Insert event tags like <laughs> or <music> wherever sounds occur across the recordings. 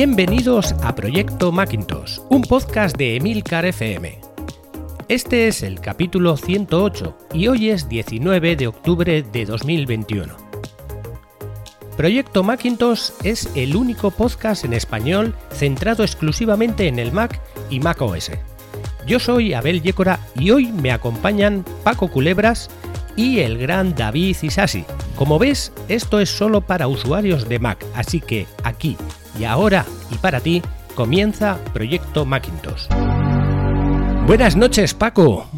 Bienvenidos a Proyecto Macintosh, un podcast de Emilcar FM. Este es el capítulo 108 y hoy es 19 de octubre de 2021. Proyecto Macintosh es el único podcast en español centrado exclusivamente en el Mac y Mac OS. Yo soy Abel Yécora y hoy me acompañan Paco Culebras y el gran David Isasi. Como ves, esto es solo para usuarios de Mac, así que aquí y ahora y para ti comienza Proyecto Macintosh. Buenas noches, Paco.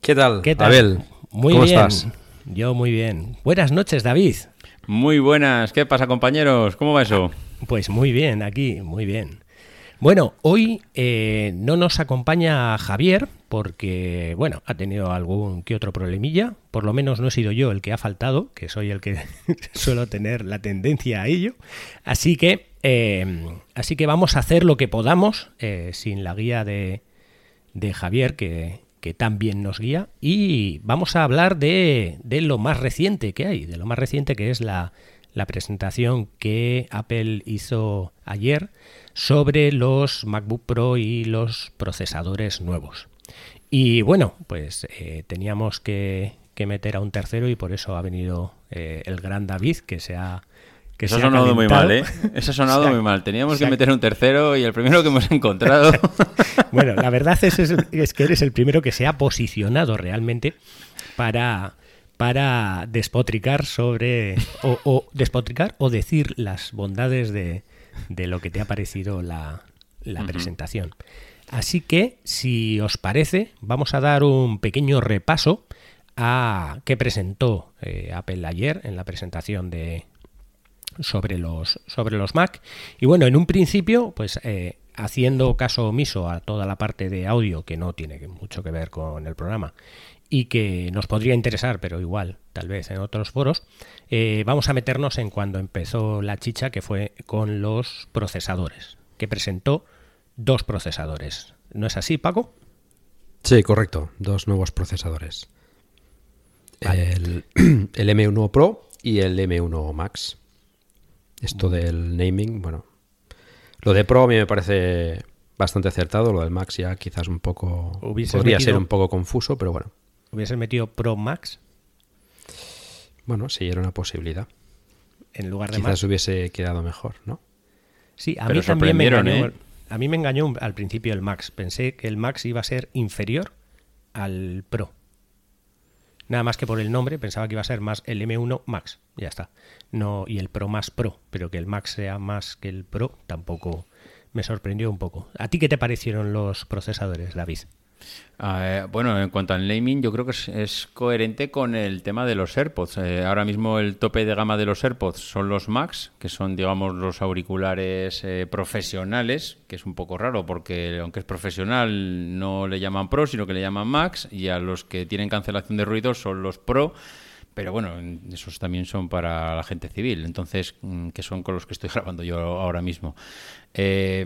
¿Qué tal? ¿Qué tal? Abel, Muy ¿cómo bien. estás? Yo muy bien. Buenas noches, David. Muy buenas, ¿qué pasa compañeros? ¿Cómo va eso? Pues muy bien, aquí, muy bien. Bueno, hoy eh, no nos acompaña Javier porque, bueno, ha tenido algún que otro problemilla. Por lo menos no he sido yo el que ha faltado, que soy el que <laughs> suelo tener la tendencia a ello. Así que, eh, así que vamos a hacer lo que podamos eh, sin la guía de, de Javier, que, que tan bien nos guía. Y vamos a hablar de, de lo más reciente que hay, de lo más reciente que es la, la presentación que Apple hizo ayer sobre los MacBook Pro y los procesadores nuevos. Y bueno, pues eh, teníamos que, que meter a un tercero y por eso ha venido eh, el gran David que se ha... Que Eso ha sonado muy mal, ¿eh? Eso ha sonado <laughs> ha- muy mal. Teníamos que ha- meter un tercero y el primero que hemos <laughs> encontrado... <laughs> Bueno, la verdad es, es- es que eres el primero que se ha posicionado realmente para, para despotricar sobre. O, o despotricar o decir las bondades de, de lo que te ha parecido la, la presentación. Así que, si os parece, vamos a dar un pequeño repaso a qué presentó eh, Apple ayer en la presentación de, sobre los, sobre los Mac. Y bueno, en un principio, pues eh, haciendo caso omiso a toda la parte de audio que no tiene mucho que ver con el programa y que nos podría interesar, pero igual, tal vez en otros foros, eh, vamos a meternos en cuando empezó la chicha, que fue con los procesadores, que presentó dos procesadores. ¿No es así, Paco? Sí, correcto. Dos nuevos procesadores. El, <clears throat> el M1 Pro y el M1 Max. Esto del naming, bueno. Lo de Pro a mí me parece bastante acertado. Lo del Max ya quizás un poco... Podría ser un poco confuso, pero bueno. Hubiese metido Pro Max Bueno, sí, era una posibilidad. en lugar de Quizás Max. hubiese quedado mejor, ¿no? Sí, a Pero mí también me engañó. ¿eh? A mí me engañó al principio el Max. Pensé que el Max iba a ser inferior al Pro. Nada más que por el nombre, pensaba que iba a ser más el M1 Max. Ya está. No, y el Pro más Pro, pero que el Max sea más que el Pro tampoco me sorprendió un poco. ¿A ti qué te parecieron los procesadores, David? Eh, bueno, en cuanto al naming, yo creo que es, coherente con el tema de los AirPods. Eh, ahora mismo el tope de gama de los AirPods son los Max, que son, digamos, los auriculares eh, profesionales, que es un poco raro porque aunque es profesional no le llaman Pro, sino que le llaman Max, y a los que tienen cancelación de ruido son los Pro. Pero bueno, esos también son para la gente civil, entonces, mm, que son con los que estoy <laughs> grabando yo ahora mismo. Eh,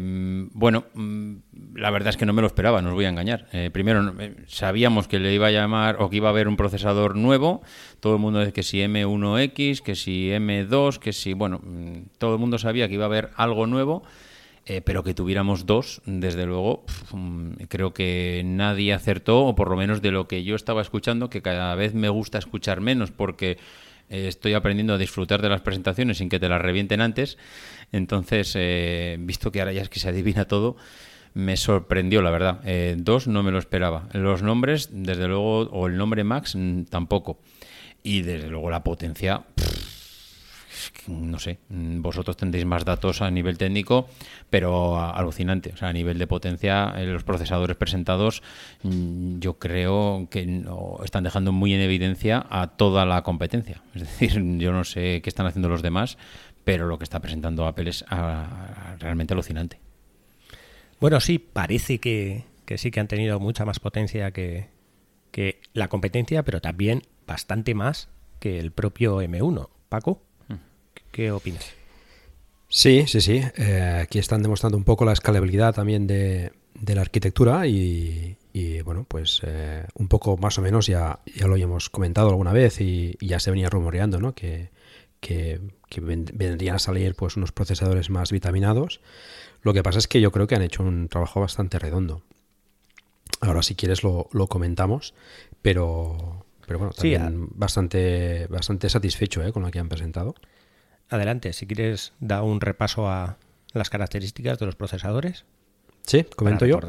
bueno, mm, la verdad es que no me lo esperaba, no os voy a engañar. Eh, primero, eh, sabíamos que le iba a llamar o que iba a haber un procesador nuevo. Todo el mundo dice que si M1X, que si M2, que si. Bueno, mm, todo el mundo sabía que iba a haber algo nuevo. Eh, pero que tuviéramos dos, desde luego, mm, creo que nadie acertó, o por lo menos de lo que yo estaba escuchando, que cada vez me gusta escuchar menos porque eh, estoy aprendiendo a disfrutar de las presentaciones sin que te las revienten antes. Entonces, eh, visto que ahora ya es que se adivina todo, me sorprendió, la verdad. Dos no me lo esperaba. Los nombres, desde luego, o el nombre Max, mm, tampoco. Y desde luego la potencia, que, no sé, mm, vosotros tendréis más datos a nivel técnico, pero alucinante. O sea, a nivel de potencia, eh, los procesadores presentados, mm, yo creo que no- están dejando muy en evidencia a toda la competencia. <laughs> Es decir, yo no sé qué están haciendo los demás, pero lo que está presentando Apple es ah, realmente alucinante. Bueno, sí, parece que, que sí que han tenido mucha más potencia que, que la competencia, pero también bastante más que el propio M1. Paco, ¿qué opinas? Sí, sí, sí. Eh, aquí están demostrando un poco la escalabilidad también de, de la arquitectura y, y, bueno, pues eh, un poco más o menos ya, ya lo habíamos comentado alguna vez y, y ya se venía rumoreando, ¿no? Que, que, vendrían a salir pues unos procesadores más vitaminados. Lo que pasa es que yo creo que han hecho un trabajo bastante redondo. Ahora si quieres lo, comentamos, pero, pero bueno, también bastante, bastante satisfecho ¿eh? con lo que han presentado. Adelante, si quieres da un repaso a las características de los procesadores. Sí, comento yo.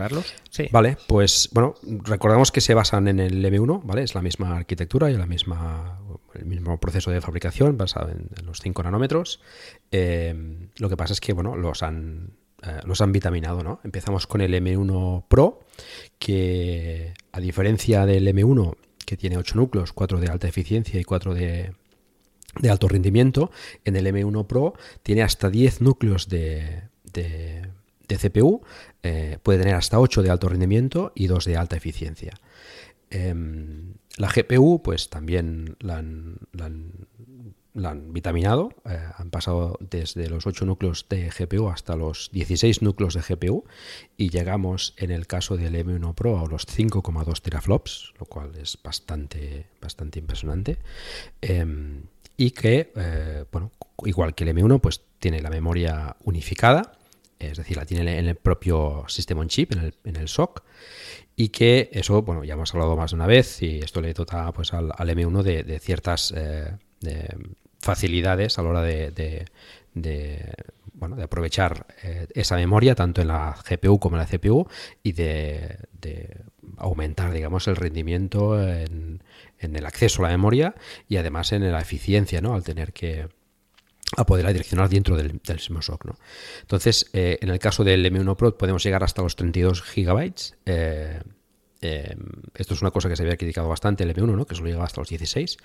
Sí. Vale, pues bueno, recordamos que se basan en el M1, ¿vale? Es la misma arquitectura y la misma, el mismo proceso de fabricación basado en, los 5 nanómetros. Eh, lo que pasa es que, bueno, los han, eh, los han vitaminado, ¿no? Empezamos con el M1 Pro, que a diferencia del M1, que tiene 8 núcleos, 4 de alta eficiencia y 4 de, de alto rendimiento, en el M1 Pro tiene hasta 10 núcleos de, CPU, eh, puede tener hasta 8 de alto rendimiento y 2 de alta eficiencia. Em, la GPU, pues también la han, vitaminado, eh, han pasado desde los 8 núcleos de GPU hasta los 16 núcleos de GPU y llegamos en el caso del M1 Pro a los 5,2 teraflops, lo cual es bastante, bastante impresionante. Y que, eh, bueno, igual que el M1, pues tiene la memoria unificada es decir, la tiene en el propio sistema on chip, en el, SOC, y que eso, bueno, ya hemos hablado más de una vez, y esto le dota pues, al, M1 de, ciertas eh, facilidades a la hora de, bueno, de aprovechar eh, esa memoria tanto en la GPU como en la CPU y de, aumentar, digamos, el rendimiento en, en, el acceso a la memoria y además en la eficiencia, ¿no? Al tener que a poder direccionar dentro del, mismo SOC. Entonces, eh, en el caso del M1 Pro podemos llegar hasta los 32 gigabytes. Eh, esto es una cosa que se había criticado bastante el M1, ¿no? que solo llegaba hasta los 16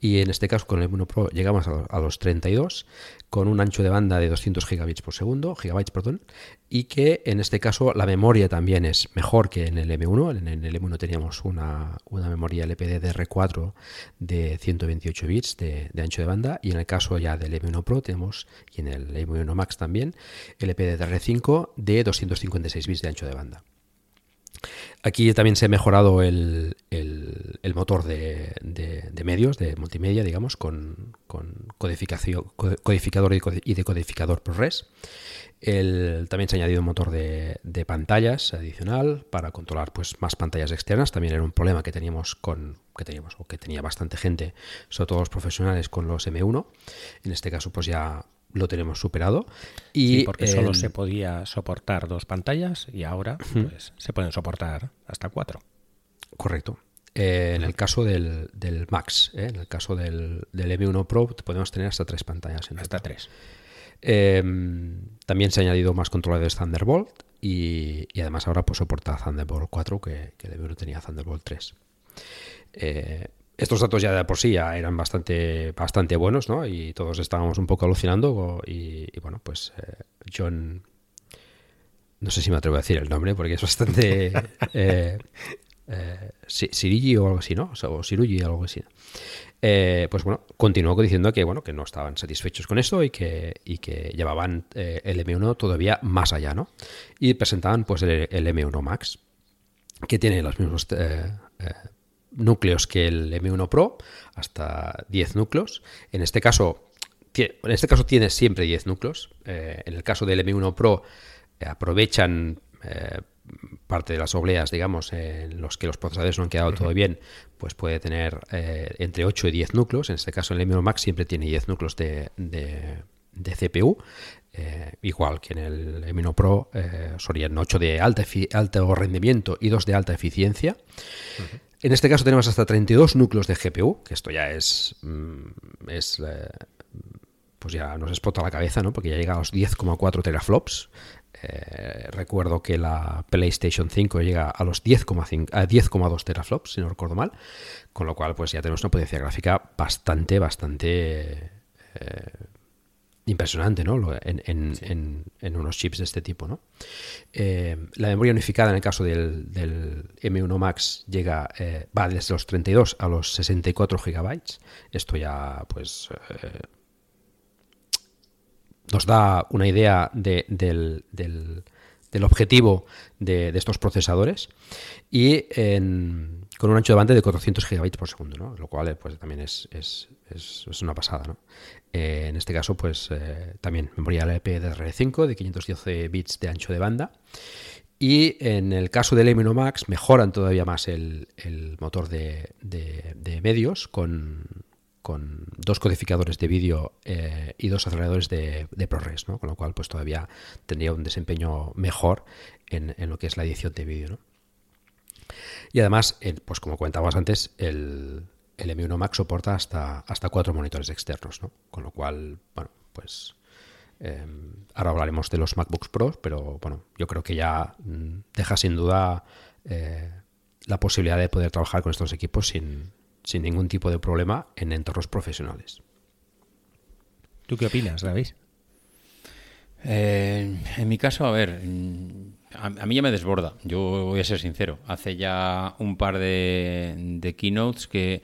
y en este caso con el M1 Pro llegamos a los 32 con un ancho de banda de 200 gigabits por segundo, gigabytes, perdón, y que en este caso la memoria también es mejor que en el M1. En el M1 teníamos una, memoria LPDDR4 de 128 bits de, ancho de banda y en el caso ya del M1 Pro tenemos, y en el M1 Max también, LPDDR5 de 256 bits de ancho de banda. Aquí también se ha mejorado el, motor de, medios, de multimedia, digamos, con, codificación, codificador y decodificador ProRes. El, también se ha añadido un motor de, pantallas adicional para controlar pues, más pantallas externas. También era un problema que teníamos con que teníamos o que tenía bastante gente, sobre todo los profesionales con los M1. En este caso, pues ya lo tenemos superado. Y, porque solo se podía soportar dos pantallas y ahora pues, se pueden soportar hasta cuatro. Correcto. Eh, en el caso del, Max, eh, en el caso del, M1 Pro, podemos tener hasta tres pantallas. En hasta tres. Em, también se ha añadido más controladores Thunderbolt y, además ahora pues, soporta Thunderbolt 4 que, que el M1 tenía Thunderbolt 3. Estos datos ya de por sí ya eran bastante, bastante buenos, ¿no? Y todos estábamos un poco alucinando. Y, bueno, pues eh, John. No sé si me atrevo a decir el nombre porque es bastante. <laughs> eh, eh, o algo así, ¿no? O Sirugi o algo así. Eh, pues bueno, continuó diciendo que bueno, que no estaban satisfechos con eso y que, y que llevaban el M1 todavía más allá, ¿no? Y presentaban pues el, el M1 Max, que tiene los mismos núcleos que el M1 Pro, hasta 10 núcleos. En este caso, en este caso tiene siempre 10 núcleos. Eh, en el caso del M1 Pro eh, aprovechan eh, parte de las obleas, digamos, en los que los procesadores no han quedado todo bien, pues puede tener entre 8 y 10 núcleos. En este caso el M1 Max siempre tiene 10 núcleos de, CPU. igual que en el M1 Pro serían 8 de alta alto rendimiento y 2 de alta eficiencia. En este caso tenemos hasta 32 núcleos de GPU, que esto ya es, mm, es eh, pues ya nos explota la cabeza, ¿no? Porque ya llega a los 10,4 teraflops. Eh, recuerdo que la PlayStation 5 llega a los 10,2 teraflops, si no recuerdo mal. Con lo cual, pues ya tenemos una potencia gráfica bastante, bastante eh, impresionante ¿no? En, unos chips de este tipo. ¿no? Eh, la memoria unificada en el caso del, M1 Max llega, eh, va desde los 32 a los 64 gigabytes. Esto ya pues eh, nos da una idea del, del objetivo de, estos procesadores y con un ancho de banda de 400 gigabytes por segundo, ¿no? lo cual pues también es, es, es, una pasada. ¿no? en este caso, pues también memoria LPDDR5 de 512 bits de ancho de banda y en el caso del M1 Max mejoran todavía más el, motor de, medios con, dos codificadores de vídeo eh, y dos aceleradores de, ProRes, ¿no? con lo cual pues todavía tendría un desempeño mejor en, lo que es la edición de vídeo. Y además, pues como comentábamos antes, el, M1 Max soporta hasta, hasta cuatro monitores externos, ¿no? con lo cual, bueno, pues Em, ahora hablaremos de los MacBooks Pro, pero bueno, yo creo que ya mm, deja sin duda eh, la posibilidad de poder trabajar con estos equipos sin, ningún tipo de problema en entornos profesionales. ¿Tú qué opinas, David? Eh, en mi caso, a ver, mm, a, mí ya me desborda, yo voy a ser sincero. Hace ya un par de keynotes que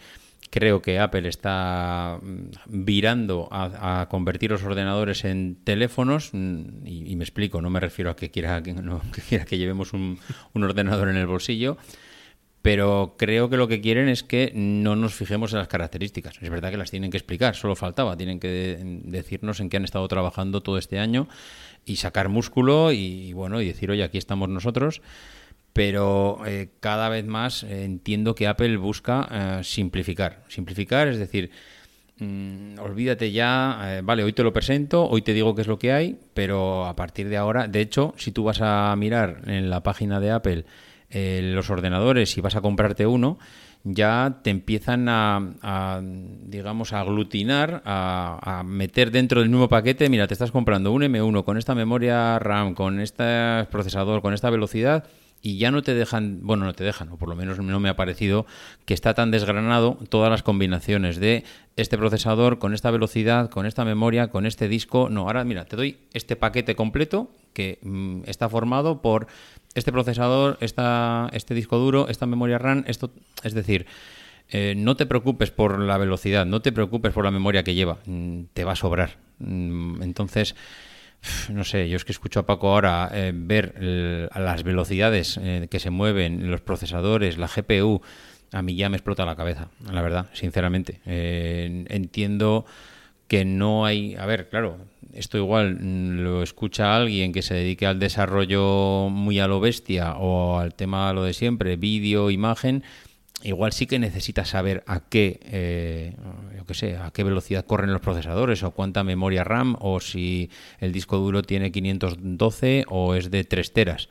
Creo que Apple está mm, virando a, convertir los ordenadores en teléfonos mm, y, me explico, no me refiero a que quiera que, <laughs> quiera que llevemos un, ordenador en el bolsillo, pero creo que lo que quieren es que no nos fijemos en las características. Es verdad que las tienen que explicar, solo faltaba, tienen que decirnos en qué han estado trabajando todo este año y sacar músculo y bueno, y decir, oye, aquí estamos nosotros pero eh, cada vez más eh, entiendo que Apple busca eh, simplificar. Simplificar, es decir, mm, olvídate ya, vale, hoy te lo presento, hoy te digo qué es lo que hay, pero a partir de ahora, de hecho, si tú vas a mirar en la página de Apple los ordenadores y vas a comprarte uno, ya te empiezan a, digamos, a aglutinar, a, meter dentro del mismo paquete, mira, te estás comprando un M1 con esta memoria RAM, con este procesador, con esta velocidad, y ya no te dejan, bueno, no te dejan, o por lo menos no me ha parecido que está tan desgranado todas las combinaciones de este procesador con esta velocidad, con esta memoria, con este disco. No, ahora mira, te doy este paquete completo que mm, está formado por este procesador, esta, este disco duro, esta memoria RAM, esto, es decir, eh, no te preocupes por la velocidad, no te preocupes por la memoria que lleva, mm, te va a sobrar. Mm, entonces, no sé, yo es que escucho a Paco ahora eh, ver las velocidades eh, que se mueven los procesadores, la GPU, a mí ya me explota la cabeza, la verdad, sinceramente. Eh, entiendo que no hay, a ver, claro, esto igual mm, lo escucha alguien que se dedique al desarrollo muy a lo bestia o al tema lo de siempre, vídeo, imagen, igual sí que necesitas saber a qué, eh, yo qué sé, a qué velocidad corren los procesadores o cuánta memoria RAM o si el disco duro tiene 512 o es de 3 teras.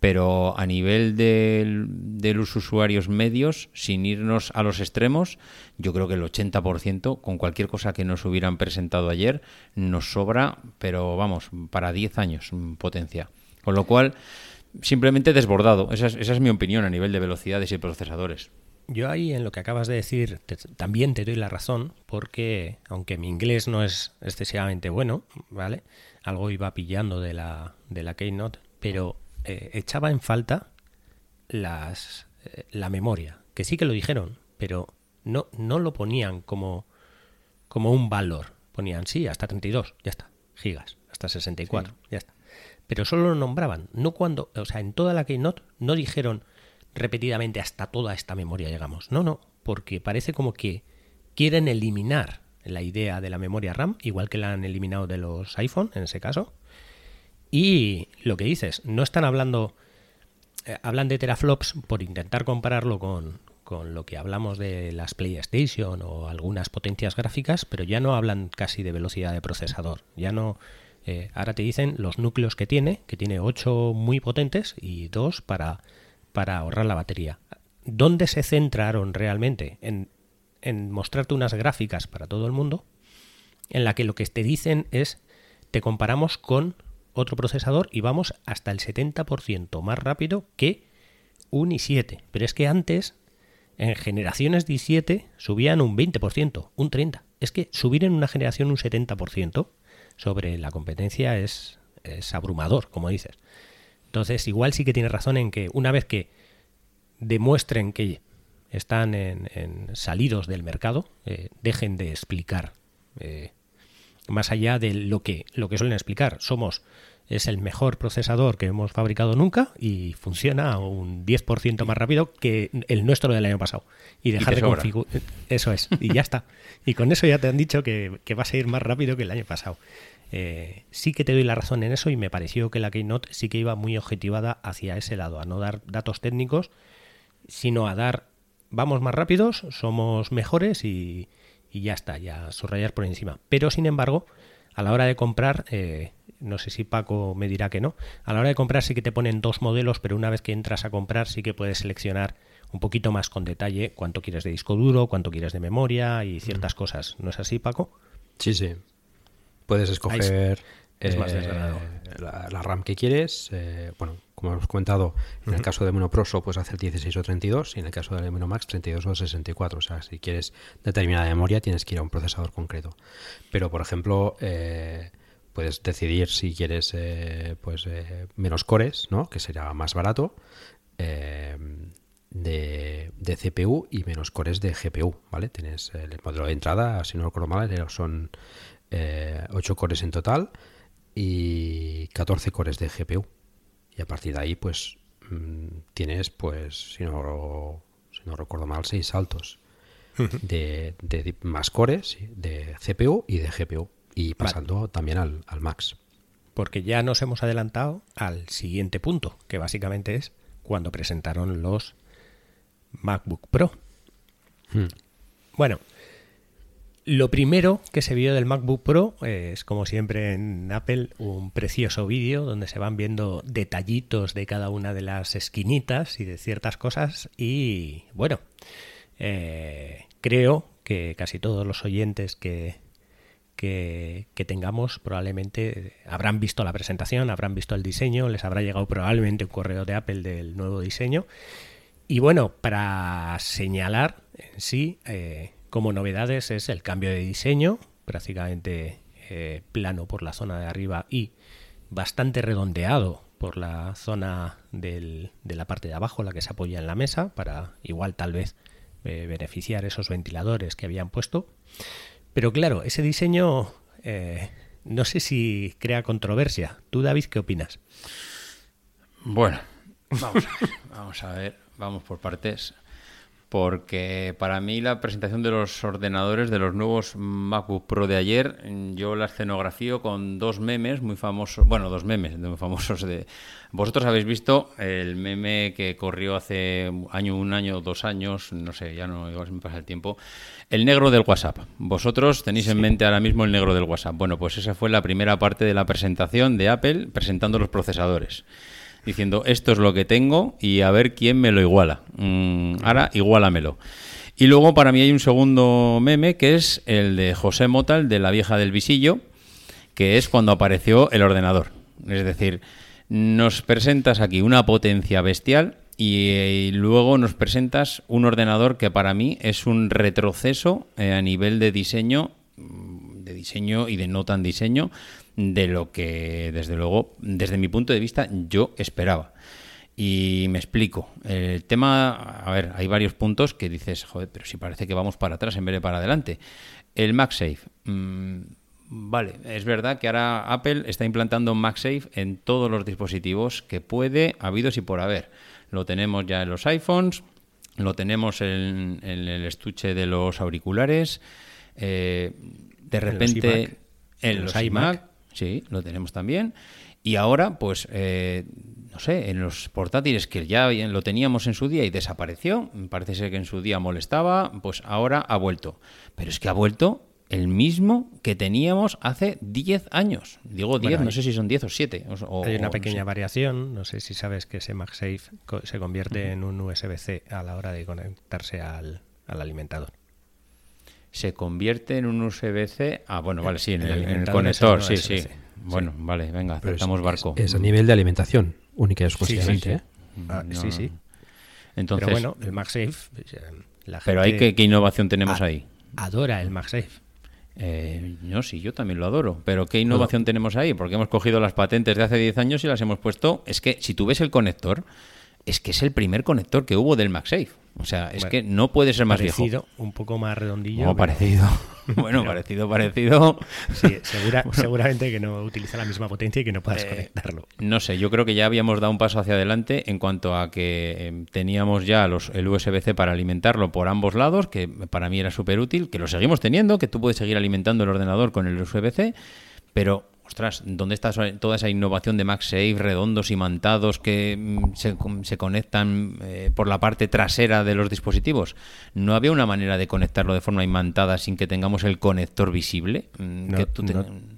Pero a nivel de, los usuarios medios, sin irnos a los extremos, yo creo que el 80%, con cualquier cosa que nos hubieran presentado ayer, nos sobra, pero vamos, para 10 años potencia. Con lo cual, simplemente desbordado. Esa es, mi opinión a nivel de velocidades y procesadores. Yo ahí en lo que acabas de decir también te doy la razón porque aunque mi inglés no es excesivamente bueno, ¿vale? Algo iba pillando de la, de la Keynote, pero eh, echaba en falta las, eh, la memoria, que sí que lo dijeron, pero no, no lo ponían como, como un valor. Ponían, sí, hasta 32, ya está, gigas, hasta 64, ya está pero solo lo nombraban, no cuando, o sea, en toda la Keynote no dijeron repetidamente hasta toda esta memoria llegamos. No, no, porque parece como que quieren eliminar la idea de la memoria RAM, igual que la han eliminado de los iPhone en ese caso. Y lo que dices, no están hablando, eh, hablan de teraflops por intentar compararlo con, con lo que hablamos de las PlayStation o algunas potencias gráficas, pero ya no hablan casi de velocidad de procesador, ya no eh, ahora te dicen los núcleos que tiene, que tiene 8 muy potentes y 2 para, para ahorrar la batería. ¿Dónde se centraron realmente? En, en mostrarte unas gráficas para todo el mundo, en la que lo que te dicen es, te comparamos con otro procesador y vamos hasta el 70% más rápido que un i7. Pero es que antes, en generaciones de i7, subían un 20%, un 30%. Es que subir en una generación un 70% sobre la competencia es, abrumador, como dices. Entonces, igual sí que tienes razón en que una vez que demuestren que están en, salidos del mercado, eh, dejen de explicar eh, más allá de lo que, lo que suelen explicar. Somos es el mejor procesador que hemos fabricado nunca y funciona un 10% más rápido que el nuestro del año pasado. Y dejar de configurar. Eso es, y ya está. Y con eso ya te han dicho que, que vas a ir más rápido que el año pasado. Eh, sí que te doy la razón en eso y me pareció que la Keynote sí que iba muy objetivada hacia ese lado, a no dar datos técnicos, sino a dar, vamos más rápidos, somos mejores y, ya está, ya subrayar por encima. Pero sin embargo, a la hora de comprar, eh, no sé si Paco me dirá que no, a la hora de comprar sí que te ponen dos modelos, pero una vez que entras a comprar sí que puedes seleccionar un poquito más con detalle cuánto quieres de disco duro, cuánto quieres de memoria y ciertas cosas. ¿No es así, Paco? Sí, sí. Puedes escoger eh, la, RAM que quieres. Eh, bueno, como hemos comentado, en el caso de Monoproso puedes hacer 16 o 32 y en el caso de Max 32 o 64. O sea, si quieres determinada memoria tienes que ir a un procesador concreto. Pero, por ejemplo, eh, puedes decidir si quieres pues menos cores, ¿no? que sería más barato. De, de, CPU y menos cores de GPU, ¿vale? Tienes el modelo de entrada, si no recuerdo mal, son eh, 8 cores en total y 14 cores de GPU. Y a partir de ahí, pues mm, tienes, pues, si no, si no recuerdo mal, 6 saltos de, más cores de CPU y de GPU. Y pasando también al, Max. Porque ya nos hemos adelantado al siguiente punto, que básicamente es cuando presentaron los MacBook Pro. Hmm. Bueno, lo primero que se vio del MacBook Pro es, como siempre en Apple, un precioso vídeo donde se van viendo detallitos de cada una de las esquinitas y de ciertas cosas. Y bueno, eh, creo que casi todos los oyentes que, que, tengamos probablemente habrán visto la presentación, habrán visto el diseño, les habrá llegado probablemente un correo de Apple del nuevo diseño. Y bueno, para señalar en sí, eh, como novedades es el cambio de diseño, prácticamente eh, plano por la zona de arriba y bastante redondeado por la zona de la parte de abajo, la que se apoya en la mesa, para igual tal vez eh, beneficiar esos ventiladores que habían puesto. Pero claro, ese diseño eh, no sé si crea controversia. ¿Tú, David, qué opinas? Bueno, <laughs> vamos vamos, a ver, vamos por partes porque para mí la presentación de los ordenadores de los nuevos MacBook Pro de ayer, yo la escenografío con dos memes muy famosos, bueno, dos memes muy famosos de... Vosotros habéis visto el meme que corrió hace año, un año, dos años, no sé, ya no, igual se me pasa el tiempo, el negro del WhatsApp. Vosotros tenéis en mente ahora mismo el negro del WhatsApp. Bueno, pues esa fue la primera parte de la presentación de Apple presentando los procesadores diciendo esto es lo que tengo y a ver quién me lo iguala. Mm, ahora igualamelo. Y luego para mí hay un segundo meme que es el de José Motal de la vieja del visillo, que es cuando apareció el ordenador. Es decir, nos presentas aquí una potencia bestial y, luego nos presentas un ordenador que para mí es un retroceso eh, a nivel de diseño, de diseño y de no tan diseño de lo que, desde luego, desde mi punto de vista, yo esperaba. Y me explico. El tema, a ver, hay varios puntos que dices, joder, pero si parece que vamos para atrás en vez de para adelante. El MagSafe. Mm, vale, es verdad que ahora Apple está implantando MagSafe en todos los dispositivos que puede, habidos y por haber. Lo tenemos ya en los iPhones, lo tenemos en, el estuche de los auriculares. Eh, de repente, en los iMac Sí, lo tenemos también. Y ahora, pues, eh, no sé, en los portátiles que ya lo teníamos en su día y desapareció, parece ser que en su día molestaba, pues ahora ha vuelto. Pero es que ha vuelto el mismo que teníamos hace 10 años. Digo 10, no sé si son 10 o 7. hay una pequeña variación, no sé si sabes que ese MagSafe se convierte en un USB-C a la hora de conectarse al alimentador se convierte en un USB-C. Ah, bueno, vale, sí, en el, conector, sí, sí. Bueno, vale, venga, aceptamos barco. Es, a nivel de alimentación, única y exclusivamente. ¿eh? Ah, sí, sí. Entonces, pero bueno, el MagSafe. Eh, la pero hay ¿qué, innovación tenemos ahí? Adora el MagSafe. Eh, no, sí, yo también lo adoro. Pero ¿qué innovación tenemos ahí? Porque hemos cogido las patentes de hace 10 años y las hemos puesto. Es que si tú ves el conector, es que es el primer conector que hubo del MagSafe. O sea, es que no puede ser más parecido, viejo. un poco más redondillo. No, parecido. <laughs> bueno, parecido, parecido. Sí, <laughs> seguramente que no utiliza la misma potencia y que no puedas eh, conectarlo. No sé, yo creo que ya habíamos dado un paso hacia adelante en cuanto a que em, teníamos ya los, el USB-C para alimentarlo por ambos lados, que para mí era súper útil, que lo seguimos teniendo, que tú puedes seguir alimentando el ordenador con el USB-C, pero ostras, ¿dónde está toda esa innovación de MagSafe, redondos y mantados que mm, se, conectan eh, por la parte trasera de los dispositivos? ¿No había una manera de conectarlo de forma imantada sin que tengamos el conector visible? Mm,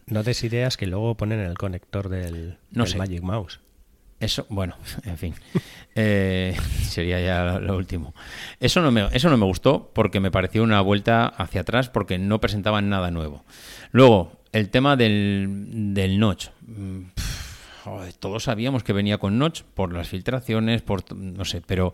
no, des ideas que luego ponen el conector del, Magic Mouse. Eso, bueno, <laughs> en fin, eh, <laughs> sería ya lo último. Eso no, me, eso no me gustó porque me pareció una vuelta hacia atrás porque no presentaban nada nuevo. Luego, el tema del, del notch. Mm, todos sabíamos que venía con notch por las filtraciones, por no sé, pero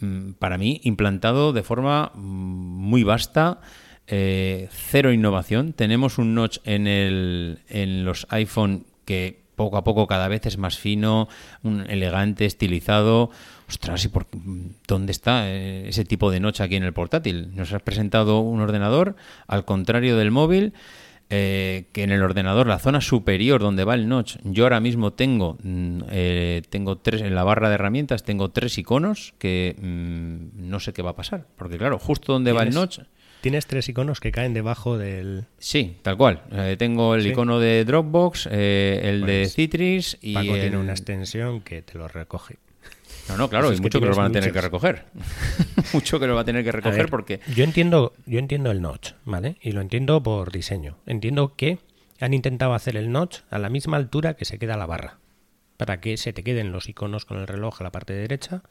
mm, para mí implantado de forma mm, muy vasta. Eh, cero innovación. Tenemos un notch en, el, en los iPhone que poco a poco cada vez es más fino, un elegante, estilizado. Ostras, ¿y por dónde está eh, ese tipo de notch aquí en el portátil? Nos has presentado un ordenador, al contrario del móvil, eh, que en el ordenador, la zona superior donde va el notch, yo ahora mismo tengo, mm, eh, tengo tres, en la barra de herramientas tengo tres iconos que mm, no sé qué va a pasar. Porque claro, justo donde va el notch... Tienes tres iconos que caen debajo del... Sí, tal cual. Eh, tengo el icono de Dropbox, el de pues Citrix y... Paco tiene una extensión que te lo recoge. No, no, claro, y mucho que, lo van a tener que recoger. <laughs> mucho que lo va a tener que recoger porque... Yo entiendo, yo entiendo el notch, ¿vale? Y lo entiendo por diseño. Entiendo que han intentado hacer el notch a la misma altura que se queda la barra. Para que se te queden los iconos con el reloj a la parte derecha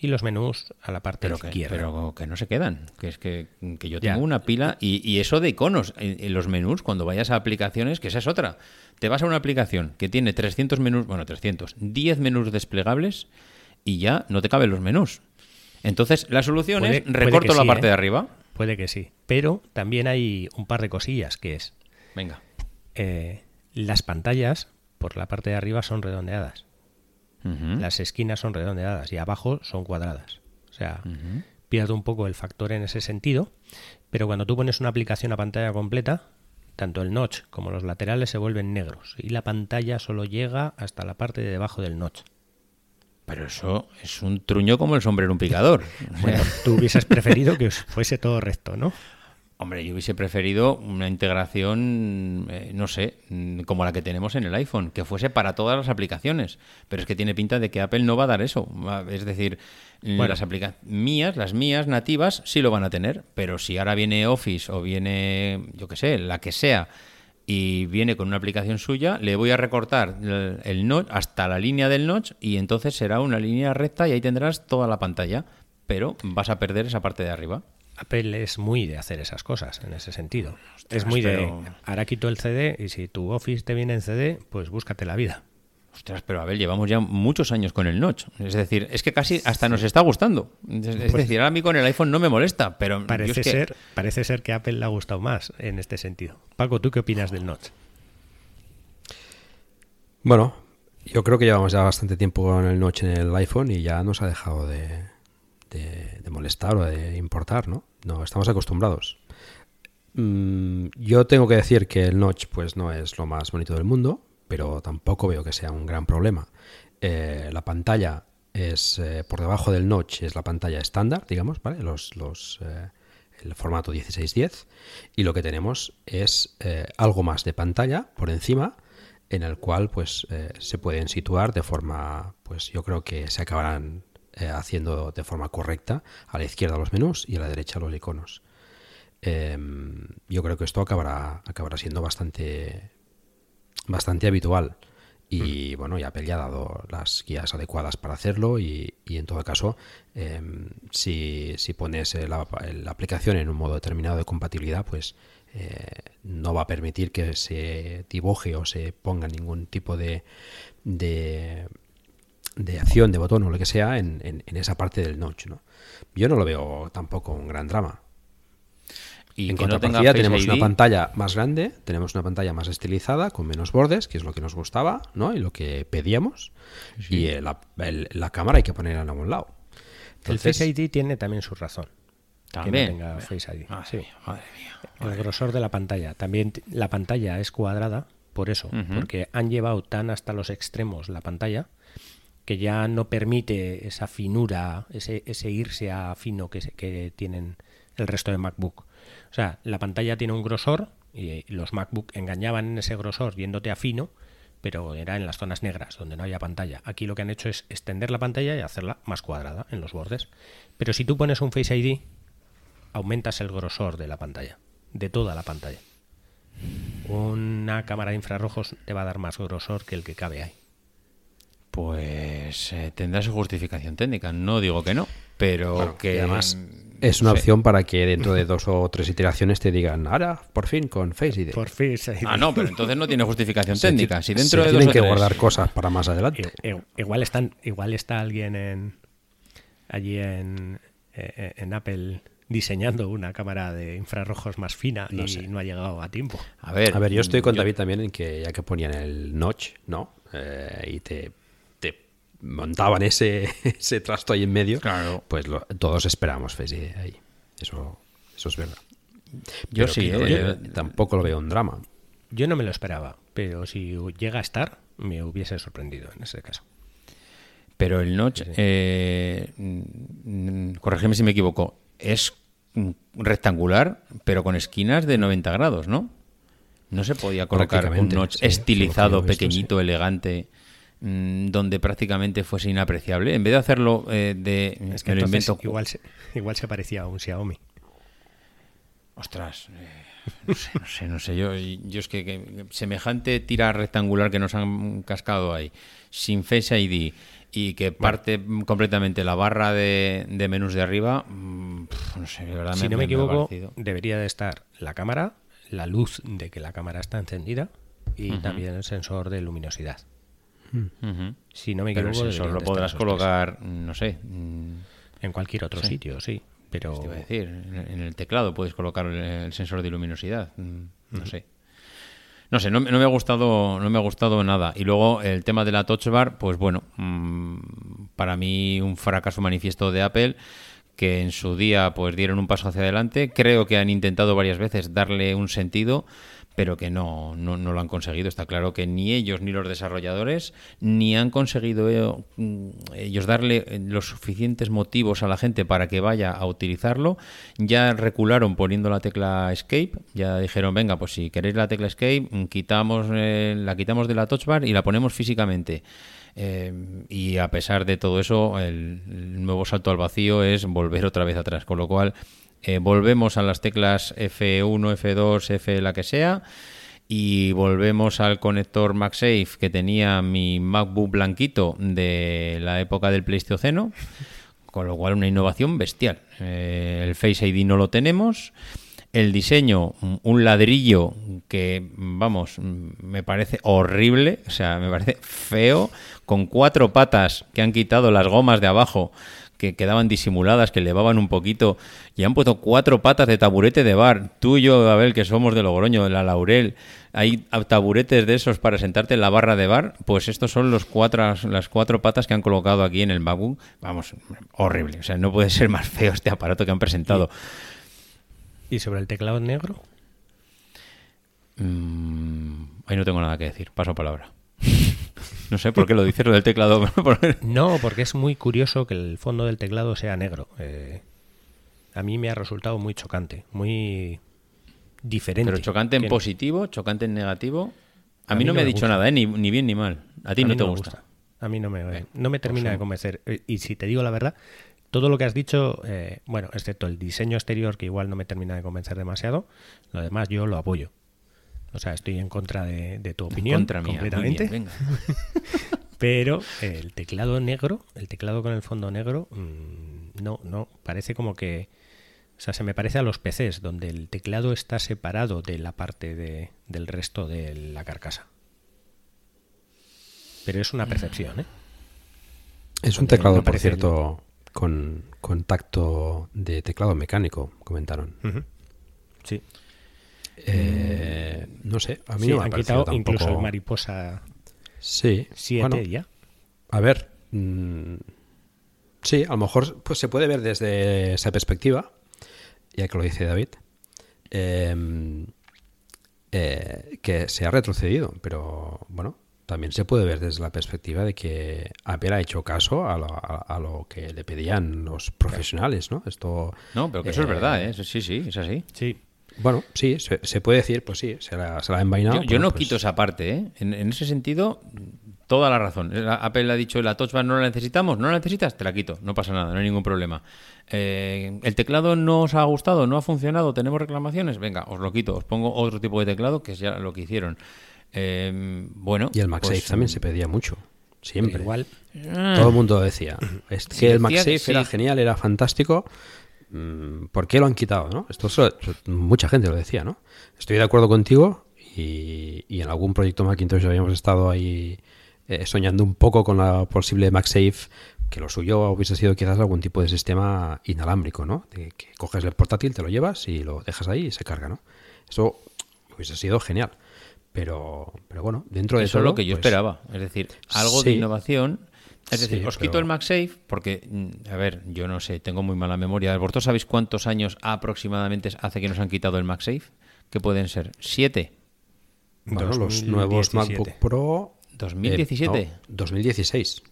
y los menús a la parte izquierda. pero que no se quedan. Que es que, yo tengo una pila y, y, eso de iconos en, los menús, cuando vayas a aplicaciones, que esa es otra. Te vas a una aplicación que tiene 300 menús, bueno, 300, 10 menús desplegables y ya no te caben los menús. Entonces, la solución es recorto la parte de ¿eh? arriba. Puede que sí. Pero también hay un par de cosillas que es. Venga. Eh, las pantallas por la parte de arriba son redondeadas. Las esquinas son redondeadas y abajo son cuadradas. O sea, pierde un poco el factor en ese sentido. Pero cuando tú pones una aplicación a pantalla completa, tanto el notch como los laterales se vuelven negros y la pantalla solo llega hasta la parte de debajo del notch. Pero eso es un truño como el sombrero un picador. <laughs> bueno, tú hubieses preferido que fuese todo recto, ¿no? Hombre, yo hubiese preferido una integración, eh, no sé, mm, como la que tenemos en el iPhone, que fuese para todas las aplicaciones. Pero es que tiene pinta de que Apple no va a dar eso. Es decir, las aplicaciones mías, las mías nativas, sí lo van a tener. Pero si ahora viene Office o viene, yo qué sé, la que sea, y viene con una aplicación suya, le voy a recortar el, notch hasta la línea del notch y entonces será una línea recta y ahí tendrás toda la pantalla, pero vas a perder esa parte de arriba. Apple es muy de hacer esas cosas en ese sentido. es muy de ahora quito el CD y si tu Office te viene en CD, pues búscate la vida. Ostras, pero a ver, llevamos ya muchos años con el notch. Es decir, es que casi hasta nos está gustando. Es, pues decir, ahora a mí con el iPhone no me molesta, pero parece ser, parece ser que Apple le ha gustado más en este sentido. Paco, ¿tú qué opinas del notch? Bueno, yo creo que llevamos ya bastante tiempo con el notch en el iPhone y ya nos ha dejado de, molestar o de importar, ¿no? No, estamos acostumbrados. Mm, yo tengo que decir que el notch pues no es lo más bonito del mundo pero tampoco veo que sea un gran problema. Eh, la pantalla es eh, por debajo del notch, es la pantalla estándar, digamos, ¿vale? Los, los, eh, el formato 1610 y lo que tenemos es algo más de pantalla por encima en el cual pues se pueden situar de forma pues yo creo que se acabarán haciendo de forma correcta a la izquierda los menús y a la derecha los iconos em, yo creo que esto acabará acabará siendo bastante bastante habitual. Y mm. bueno, ya Apple ya ha dado las guías adecuadas para hacerlo y, en todo caso, em, si, si, pones la, aplicación en un modo determinado de compatibilidad, pues eh, no va a permitir que se dibuje o se ponga ningún tipo de, de, acción de botón o lo que sea en, en, esa parte del notch. ¿no? Yo no lo veo tampoco un gran drama. Y en que no contrapartida tenga Face tenemos ID. una pantalla más grande, tenemos una pantalla más estilizada, con menos bordes, que es lo que nos gustaba, ¿no? Y lo que pedíamos. Y el- la, el- la cámara hay que ponerla en algún lado. El Face ID tiene también su razón. También. Que no tenga Face ID. Madre Sí. mía, madre mía. El grosor de la pantalla. También la pantalla es cuadrada, por eso, porque han llevado tan hasta los extremos la pantalla que ya no permite esa finura, ese, ese irse a fino que, se- que tienen el resto de MacBook. O sea, la pantalla tiene un grosor y los MacBook engañaban en ese grosor yéndote a fino, pero era en las zonas negras donde no había pantalla. Aquí lo que han hecho es extender la pantalla y hacerla más cuadrada en los bordes. Pero si tú pones un Face ID, aumentas el grosor de la pantalla, de toda la pantalla. Una cámara de infrarrojos te va a dar más grosor que el que cabe ahí. Pues eh, tendrá su justificación técnica. No digo que no, pero Bueno, que además es una opción para que dentro de dos o tres iteraciones te digan, ahora, por fin, con Face ID. Por Face ID. Ah, no, pero entonces no tiene justificación Se técnica. Si dentro se de dos tienen o que tres- guardar cosas para más adelante. I- i- Igual, están, igual está alguien en, allí en, eh, en Apple diseñando una cámara de infrarrojos más fina No y sé. no ha llegado a tiempo. A ver, A ver, yo estoy con yo- David también en que ya que ponían el notch, ¿no? Eh, y te, te montaban ese, <laughs> ese trasto ahí en medio, Claro. pues lo- todos esperamos Face ID ahí. Eso, eso es verdad. Yo Pero sí, que eh, yo tampoco lo veo un drama. Yo no me lo esperaba, pero si llega a estar, me hubiese sorprendido en ese caso. Pero el notch, eh, mm, corrígeme si me equivoco, es rectangular, pero con esquinas de 90 grados, ¿no? No se podía colocar un notch sí, estilizado, pequeñito, elegante, mm, donde prácticamente fuese inapreciable. En vez de hacerlo eh, de... Es que me entonces invento, igual, se, igual se parecía a un Xiaomi. Ostras, eh, no sé, no sé, no sé. Yo, yo es que, que semejante tira rectangular que nos han cascado ahí, sin Face ID y que parte completamente la barra de, de menús de arriba, mm, no sé, de verdad si no me equivoco, debería de estar la cámara, la luz de que la cámara está encendida y también el sensor de luminosidad. Si no me Pero equivoco, sensor deberían lo podrás tres. colocar, no sé, mm, en cualquier otro Sí. sitio, sí. Pero te iba a decir, en el teclado puedes colocar el, sensor de luminosidad, mm, no sé. No sé, no, me- no me ha gustado, no me ha gustado nada. Y luego el tema de la Touch Bar, pues bueno, mm, para mí un fracaso manifiesto de Apple que en su día pues dieron un paso hacia adelante. Creo que han intentado varias veces darle un sentido, pero que no, no, no lo han conseguido. Está claro que ni ellos ni los desarrolladores ni han conseguido eh, mm, ellos darle eh, los suficientes motivos a la gente para que vaya a utilizarlo. Ya recularon poniendo la tecla Escape, ya dijeron, venga, pues si queréis la tecla Escape, mm, quitamos, eh, la quitamos de la Touch Bar y la ponemos físicamente. Y a pesar de todo eso, el nuevo salto al vacío es volver otra vez atrás. Con lo cual, eh, volvemos a las teclas F1, F2, F la que sea. Y volvemos al conector MagSafe que tenía mi MacBook blanquito de la época del Pleistoceno. <laughs> Con lo cual, una innovación bestial. Eh, el Face ID no lo tenemos. El diseño, mm, un ladrillo que, vamos, mm, me parece horrible, o sea, me parece feo, con cuatro patas que han quitado las gomas de abajo que quedaban disimuladas, que elevaban un poquito, y han puesto cuatro patas de taburete de bar. Tú y yo, Abel, que somos de Logroño, de la Laurel, hay taburetes de esos para sentarte en la barra de bar, pues estos son los cuatro, las cuatro patas que han colocado aquí en el MacBook. Vamos, horrible, o sea, no puede ser más feo este aparato que han presentado. ¿Y sobre el teclado negro? Mm, ahí no tengo nada que decir, paso palabra. <laughs> No sé por qué lo dices lo del teclado. <laughs> No, porque es muy curioso que el fondo del teclado sea negro. Eh, a mí me ha resultado muy chocante, muy diferente. Pero chocante en positivo, chocante en negativo. A, A mí mí no me ha dicho gusta. nada, ¿eh? ni, ni bien ni mal. A ti a no te gusta. A mí no me, no me termina pues, de convencer. Eh, Y si te digo la verdad, todo lo que has dicho, eh, bueno, excepto el diseño exterior, que igual no me termina de convencer demasiado, lo demás yo lo apoyo. O sea, estoy en contra de, de tu opinión Contra mía. completamente. bien, venga. <laughs> Pero el teclado negro, el teclado con el fondo negro, mm, no, no, parece como que, o sea, se me parece a los PCs, donde el teclado está separado de la parte de, del resto de la carcasa. Pero es una percepción, ¿eh? Es un teclado, por cierto, con, con tacto de teclado mecánico, comentaron. Sí. Eh, no sé, a mí Sí, no me ha han parecido quitado incluso el mariposa Sí, 7 bueno, ya. A ver, mm, sí, a lo mejor pues se puede ver desde esa perspectiva, ya que lo dice David, eh, eh, que se ha retrocedido, pero bueno, también se puede ver desde la perspectiva de que Apple ha hecho caso a lo, a- a lo que le pedían los profesionales, ¿no? Esto, No, pero que eso es eh, verdad, ¿eh? Sí, sí, es así. Sí. Bueno, sí, se, se puede decir, pues sí, se la, se la ha envainado. Yo, no pues, quito esa parte, ¿eh? En, en ese sentido, toda la razón. La- Apple ha dicho, la Touch Bar no la necesitamos, no la necesitas, te la quito, no pasa nada, no hay ningún problema. Eh, ¿El teclado no os ha gustado, no ha funcionado, tenemos reclamaciones? Venga, os lo quito, os pongo otro tipo de teclado, que es ya lo que hicieron. Eh, bueno. Y el MagSafe pues, también se pedía mucho, siempre. Igual. Todo el mundo decía. Es que Sí, el MagSafe que sí. era genial, era fantástico. Mm, ¿Por qué lo han quitado? ¿no? Esto so- mucha gente lo decía, ¿no? Estoy de acuerdo contigo y, y en algún proyecto Macintosh habíamos estado ahí eh, soñando un poco con la posible MagSafe, que lo suyo hubiese sido quizás algún tipo de sistema inalámbrico, ¿no? De que coges el portátil, te lo llevas y lo dejas ahí y se carga, ¿no? Eso hubiese sido genial. Pero, pero bueno, dentro de Eso es todo, lo que yo pues, esperaba. Es decir, algo de innovación. Es Sí, decir, os quito pero- el MagSafe porque, mm, a ver, yo no sé, tengo muy mala memoria. ¿Vosotros sabéis cuántos años aproximadamente hace que nos han quitado el MagSafe? ¿Qué pueden ser? ¿Siete? Bueno, los nuevos 2017. MacBook Pro. eh, 2017. no, 2016.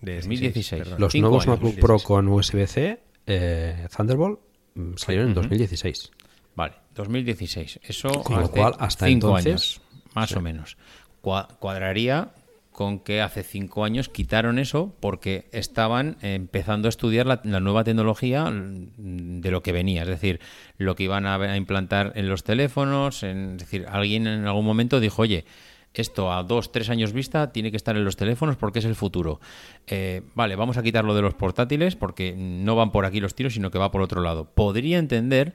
De 2016. perdón. Los nuevos años, MacBook Pro con USB-C eh, Thunderbolt mm, salieron en 2016. Vale, 2016. Eso Con lo cual, hasta cinco entonces- años, más o menos. Cua- cuadraría con que hace cinco años quitaron eso porque estaban empezando a estudiar la, nueva tecnología mm, de lo que venía, es decir, lo que iban a, a implantar en los teléfonos, en- es decir, alguien en algún momento dijo, oye, esto a dos, tres años vista tiene que estar en los teléfonos porque es el futuro. Eh, vale, vamos a quitarlo de los portátiles porque no van por aquí los tiros, sino que va por otro lado. Podría entender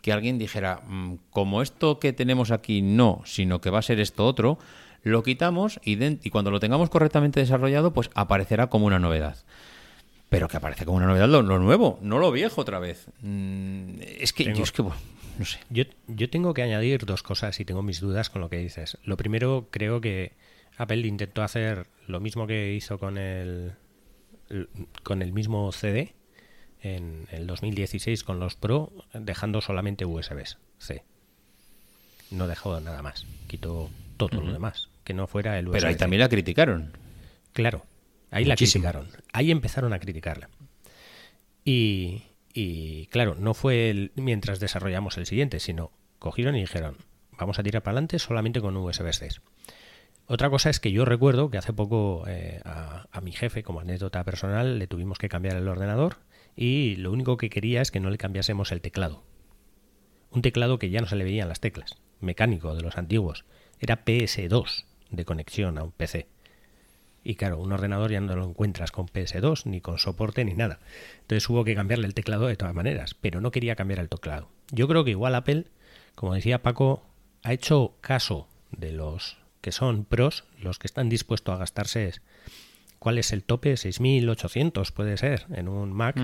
que alguien dijera, "Mm, como esto que tenemos aquí no, sino que va a ser esto otro, lo quitamos y, y cuando lo tengamos correctamente desarrollado, pues aparecerá como una novedad. Pero que aparece como una novedad lo, lo nuevo, no lo viejo otra vez. Mm, es que Tengo- yo es que, bueno, no sé. Yo, yo tengo que añadir dos cosas y tengo mis dudas con lo que dices. Lo primero, creo que Apple intentó hacer lo mismo que hizo con el, el- con el mismo CD en el 2016 con los Pro, dejando solamente USBs C. No dejó nada más. Quitó todo lo demás. Que no fuera el USB. Pero ahí también la criticaron. Claro, ahí Muchísimo. la criticaron. Ahí empezaron a criticarla. Y, y, claro, no fue el- mientras desarrollamos el siguiente, sino cogieron y dijeron, vamos a tirar para adelante solamente con USB-C. Otra cosa es que yo recuerdo que hace poco eh, a, a mi jefe, como anécdota personal, le tuvimos que cambiar el ordenador y lo único que quería es que no le cambiásemos el teclado. Un teclado que ya no se le veían las teclas, mecánico de los antiguos. Era PS2 de conexión a un PC. Y claro, un ordenador ya no lo encuentras con PS2, ni con soporte, ni nada. Entonces hubo que cambiarle el teclado de todas maneras, pero no quería cambiar el teclado. Yo creo que igual Apple, como decía Paco, ha hecho caso de los que son pros, los que están dispuestos a gastarse, ¿cuál es el tope? 6.800 puede ser en un Mac.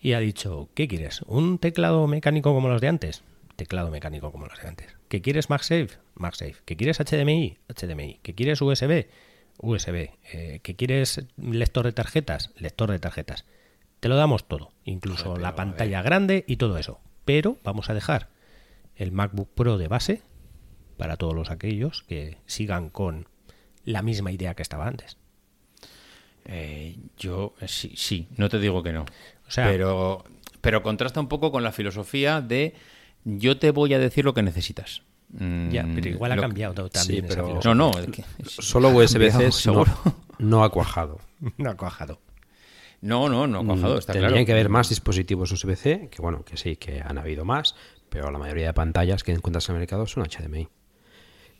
Y ha dicho, ¿qué quieres? ¿Un teclado mecánico como los de antes? Teclado mecánico como los de antes. ¿Que quieres MagSafe? MagSafe. ¿Que quieres HDMI? HDMI. ¿Que quieres USB? USB. Eh, ¿Que quieres lector de tarjetas? Lector de tarjetas. Te lo damos todo, incluso la pantalla grande y todo eso. Pero vamos a dejar el MacBook Pro de base para todos los aquellos que sigan con la misma idea que estaba antes. Eh, yo eh, sí, sí, no te digo que no. O sea- pero, pero contrasta un poco con la filosofía de yo te voy a decir lo que necesitas. Mm, Ya, pero igual ha lo- cambiado también Sí, pero-. No, no, es que- <laughs> Solo USB-C cambiado, no, seguro. no ha cuajado. <laughs> No ha cuajado. No, no, no ha cuajado, está Mm, Tendrían claro. que haber más dispositivos USB-C, que bueno, que sí, que han habido más, pero la mayoría de pantallas que encuentras en el mercado son HDMI.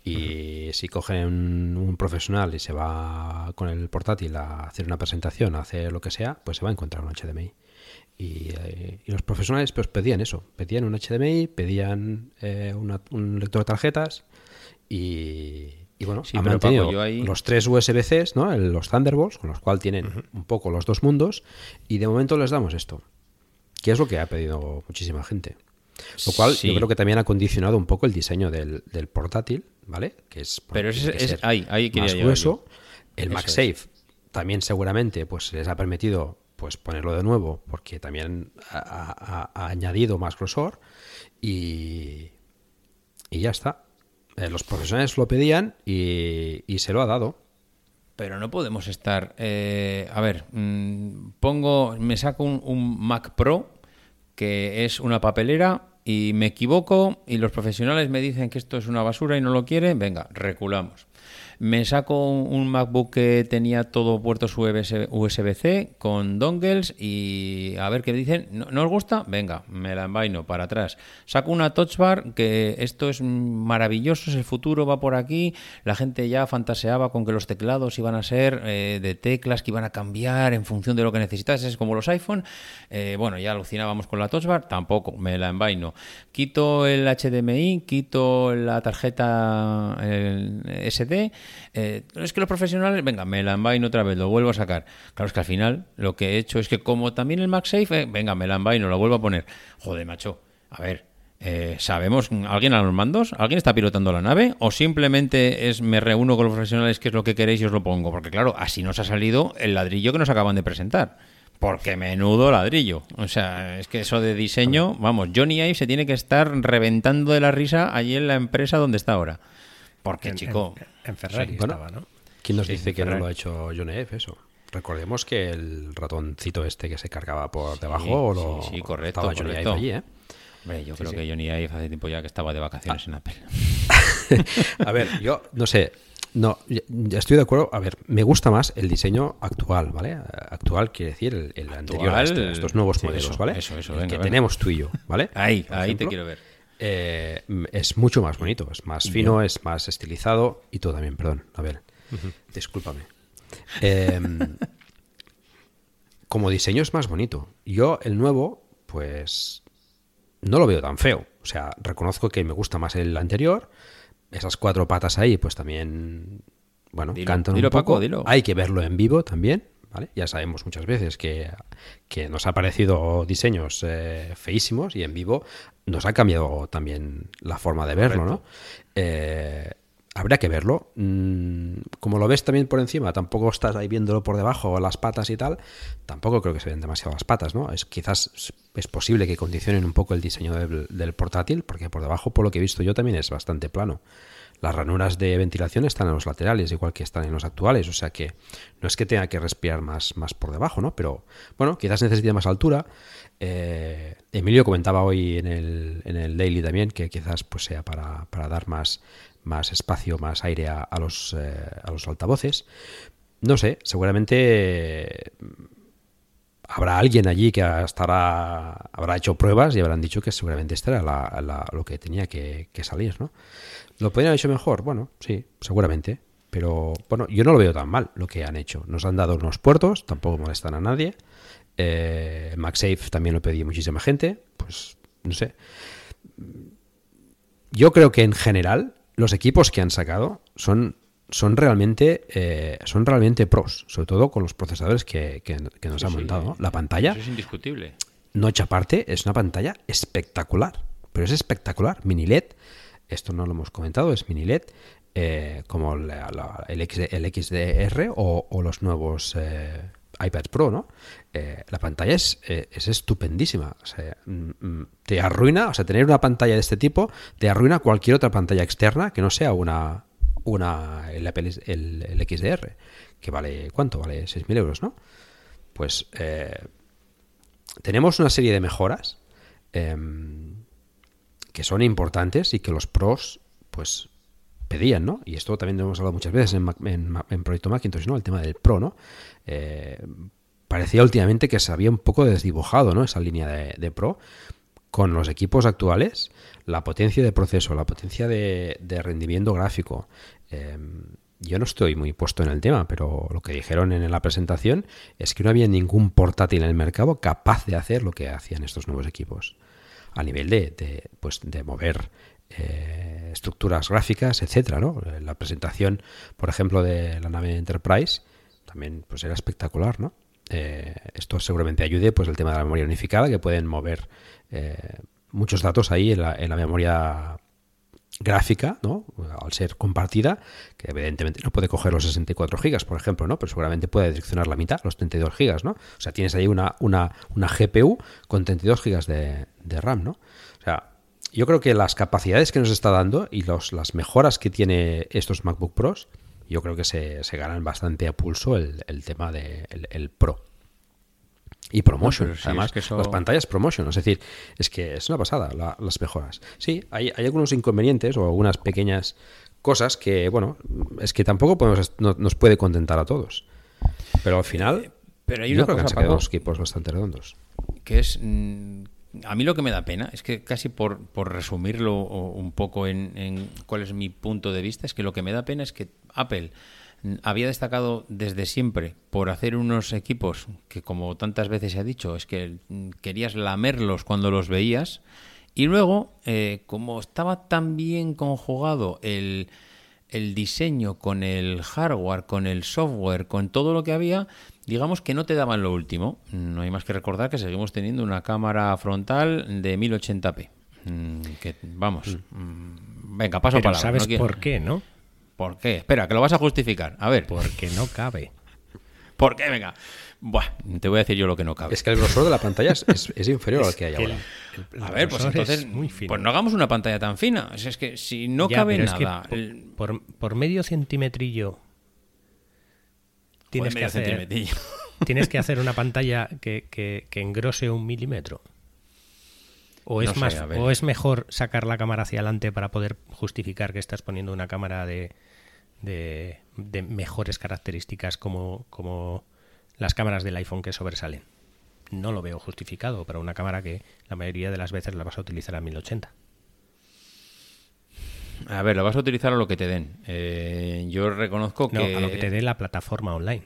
Y si cogen un profesional y se va con el portátil a hacer una presentación, a hacer lo que sea, pues se va a encontrar un HDMI. Y, eh, y los profesionales pues pedían eso, pedían un HDMI, pedían eh, una- un lector de tarjetas y, y bueno, Sí, han pero, Paco, mantenido yo ahí- los tres USB-Cs, ¿no? El- los Thunderbolts, con los cuales tienen un poco los dos mundos, y de momento les damos esto, que es lo que ha pedido muchísima gente. Lo cual Sí. yo creo que también ha condicionado un poco el diseño del, del portátil, ¿vale? Que es, Pero ese- que ser ahí- ahí más grueso. yo. El MagSafe también seguramente pues les ha permitido pues ponerlo de nuevo porque también ha, añadido más grosor y, y ya está. Eh, los profesionales lo pedían y, y se lo ha dado. Pero no podemos estar. eh, a ver, mm, pongo, me saco un, un Mac Pro que es una papelera y me equivoco y los profesionales me dicen que esto es una basura y no lo quieren. Venga, reculamos. Me saco un, MacBook que tenía todo puertos USB- USB-C con dongles y a ver qué dicen. ¿No, ¿no os gusta? Venga, me la envaino para atrás. Saco una Touch Bar que esto es maravilloso, es el futuro, va por aquí. La gente ya fantaseaba con que los teclados iban a ser eh, de teclas que iban a cambiar en función de lo que necesitas. Es como los iPhone. Eh, bueno, ya alucinábamos con la Touch Bar, tampoco, me la envaino. Quito el HDMI, quito la tarjeta el SD. Eh, es que los profesionales, venga, me la envaino otra vez, lo vuelvo a sacar. Claro, es que al final lo que he hecho es que como también el MagSafe, eh, venga, me la envaino, lo vuelvo a poner. Joder, macho, a ver, eh, ¿Sabemos alguien a los mandos? ¿Alguien está pilotando la nave? ¿O simplemente es me reúno con los profesionales qué es lo que queréis y os lo pongo? Porque claro, así nos ha salido el ladrillo que nos acaban de presentar. Porque menudo ladrillo. O sea, es que eso de diseño, vamos, Johnny Ive se tiene que estar reventando de la risa allí en la empresa donde está ahora. Porque, En- chico, En, en Ferrari estaba, ¿no? ¿Quién nos Sí, dice que no lo ha hecho John F. eso? Recordemos que el ratoncito este que se cargaba por debajo lo sí, sí, correcto, estaba Johnny Ive correcto. allí, ¿eh? hombre, yo creo que Johnny Ive hace tiempo ya que estaba de vacaciones en Apple. <laughs> A ver, yo no sé. No, estoy de acuerdo. A ver, me gusta más el diseño actual, ¿vale? Actual quiere decir el, el anterior a este, a estos nuevos sí, modelos, eso, ¿vale? eso, eso, El venga, que venga. tenemos tú y yo, ¿vale? Ahí, Por ahí te quiero ver. Eh, es mucho más bonito, es más fino, es más estilizado y tú también, perdón. A ver, discúlpame. Eh, <laughs> como diseño es más bonito. Yo, el nuevo, pues no lo veo tan feo. O sea, reconozco que me gusta más el anterior. Esas cuatro patas ahí, pues también, bueno, Dilo, cantan dilo, un poco. Paco, dilo. Hay que verlo en vivo también, ¿vale? Ya sabemos muchas veces que, que nos ha parecido diseños eh, feísimos y en vivo nos ha cambiado también la forma de verlo, ¿no? Eh, Habrá que verlo. Mm, Como lo ves también por encima, tampoco estás ahí viéndolo por debajo, las patas y tal, tampoco creo que se ven demasiado las patas, ¿no? Es, quizás es- es posible que condicionen un poco el diseño del, del portátil, porque por debajo, por lo que he visto yo, también es bastante plano. Las ranuras de ventilación están en los laterales, igual que están en los actuales, o sea que no es que tenga que respirar más, más por debajo, ¿no? Pero bueno, quizás necesite más altura. Eh, Emilio comentaba hoy en el, en el Daily también que quizás pues sea para, para dar más, más espacio, más aire a, los, eh, a los altavoces. No sé, seguramente habrá alguien allí que estará, habrá hecho pruebas y habrán dicho que seguramente esta era la- la- lo que tenía que, que salir, ¿no? ¿Lo podrían haber hecho mejor? Bueno, sí, seguramente. Pero bueno, yo no lo veo tan mal lo que han hecho. Nos han dado unos puertos, tampoco molestan a nadie. Eh, MagSafe también lo pedí muchísima gente. Pues no sé. Yo creo que en general los equipos que han sacado son, son realmente eh, son realmente pros, sobre todo con los procesadores que, que- que nos Sí, han montado. ¿no? La pantalla, Eso es indiscutible. noche aparte, es una pantalla espectacular. Pero es espectacular. Mini LED, esto no lo hemos comentado, es mini LED, eh, como el, XDR o, los nuevos eh, iPads Pro, ¿no? Eh, la pantalla es, eh, es estupendísima. Mm, mm, te arruina, o sea, tener una pantalla de este tipo te arruina cualquier otra pantalla externa que no sea una, una el, XDR, que vale, ¿cuánto? Vale 6.000 euros, ¿no? Pues tenemos una serie de mejoras em, que son importantes y que los pros pues pedían, ¿no? Y esto también lo hemos hablado muchas veces en, en en Proyecto Macintosh, ¿no? El tema del pro, ¿no? Eh, parecía últimamente que se había un poco desdibujado, ¿no? Esa línea de, pro con los equipos actuales, la potencia de proceso, la potencia de, rendimiento gráfico. eh, yo no estoy muy puesto en el tema, pero lo que dijeron en la presentación es que no había ningún portátil en el mercado capaz de hacer lo que hacían estos nuevos equipos. A nivel de, de, pues, de mover eh, estructuras gráficas, etcétera, ¿no? La presentación, por ejemplo, de la nave Enterprise también pues era espectacular, ¿no? Eh, esto seguramente ayude pues el tema de la memoria unificada que pueden mover eh, muchos datos ahí en la, en la memoria gráfica, ¿no? Al ser compartida, que evidentemente no puede coger los 64 gigas, por ejemplo, ¿no? Pero seguramente puede direccionar la mitad, los 32 gigas, ¿no? O sea, tienes ahí una, una, una GPU con 32 gigas de, de, RAM, ¿no? O sea, yo creo que las capacidades que nos está dando y los, las mejoras que tiene estos MacBook Pros, yo creo que se, se ganan bastante a pulso el, el tema del de el Pro. Y promotion, sí, además, es que eso- las pantallas promotion, es decir, es que es una pasada la- las mejoras. Sí, hay, hay algunos inconvenientes o algunas pequeñas cosas que, bueno, es que tampoco podemos, no- nos puede contentar a todos. Pero al final, Pero hay yo una creo que han cosa, Paco, unos equipos bastante redondos. que es mm, a mí lo que me da pena es que casi por, por resumirlo un poco en, en cuál es mi punto de vista es que lo que me da pena es que Apple había destacado desde siempre por hacer unos equipos que como tantas veces se ha dicho es que mm, querías lamerlos cuando los veías y luego eh, como estaba tan bien conjugado el el diseño con el hardware, con el software, con todo lo que había, digamos que no te daban lo último. No hay más que recordar que seguimos teniendo una cámara frontal de 1080p. Mm, Que vamos, mm, venga, paso Pero palabra. ¿sabes no por qué, no? ¿Por qué? Espera, que lo vas a justificar. A ver, Porque no cabe. ¿por qué? Venga. Buah, te voy a decir yo lo que no cabe. Es que el grosor de la pantalla es, es- es inferior al que hay que ahora. el- el A ver, pues entonces, muy fino. pues no hagamos una pantalla tan fina. Es, es que si no Ya, cabe pero es que nada, por, el- por, por medio centimetrillo tienes Joder, que, medio hacer, centimetrillo. <laughs> tienes que hacer una pantalla que, que- que engrose un milímetro. O es, No más, o es mejor sacar la cámara hacia adelante para poder justificar que estás poniendo una cámara de, de, de mejores características como, como las cámaras del iPhone que sobresalen. No lo veo justificado para una cámara que la mayoría de las veces la vas a utilizar a 1080. A ver, lo vas a utilizar a lo que te den. Eh, yo reconozco No, que... a lo que te dé la plataforma online.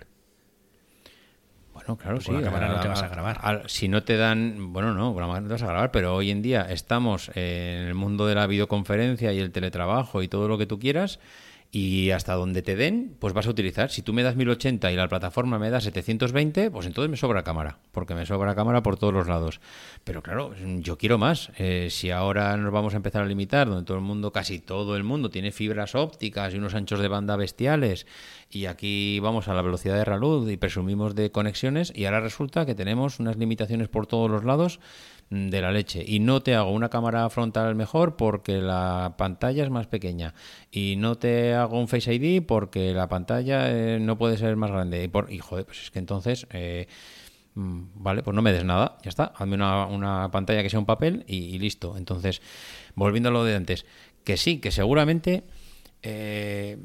Bueno, claro, Con sí. la cámara no te vas a grabar. a- si no te dan, bueno, no, con la cámara no te vas a grabar, pero hoy en día estamos en el mundo de la videoconferencia y el teletrabajo y todo lo que tú quieras y hasta donde te den, pues vas a utilizar. Si tú me das 1080 y la plataforma me da 720, pues entonces me sobra cámara, porque me sobra cámara por todos los lados. Pero claro, yo quiero más. Eh, si ahora nos vamos a empezar a limitar, donde todo el mundo, casi todo el mundo, tiene fibras ópticas y unos anchos de banda bestiales, y aquí vamos a la velocidad de reluz y presumimos de conexiones, y ahora resulta que tenemos unas limitaciones por todos los lados de la leche. Y no te hago una cámara frontal mejor porque la pantalla es más pequeña. Y no te hago un Face ID porque la pantalla eh, no puede ser más grande. Y, por, y joder, pues es que entonces... eh, mm, Vale, pues no me des nada, ya está. Hazme una, una pantalla que sea un papel y, y listo. Entonces, volviendo a lo de antes, que sí, que seguramente eh,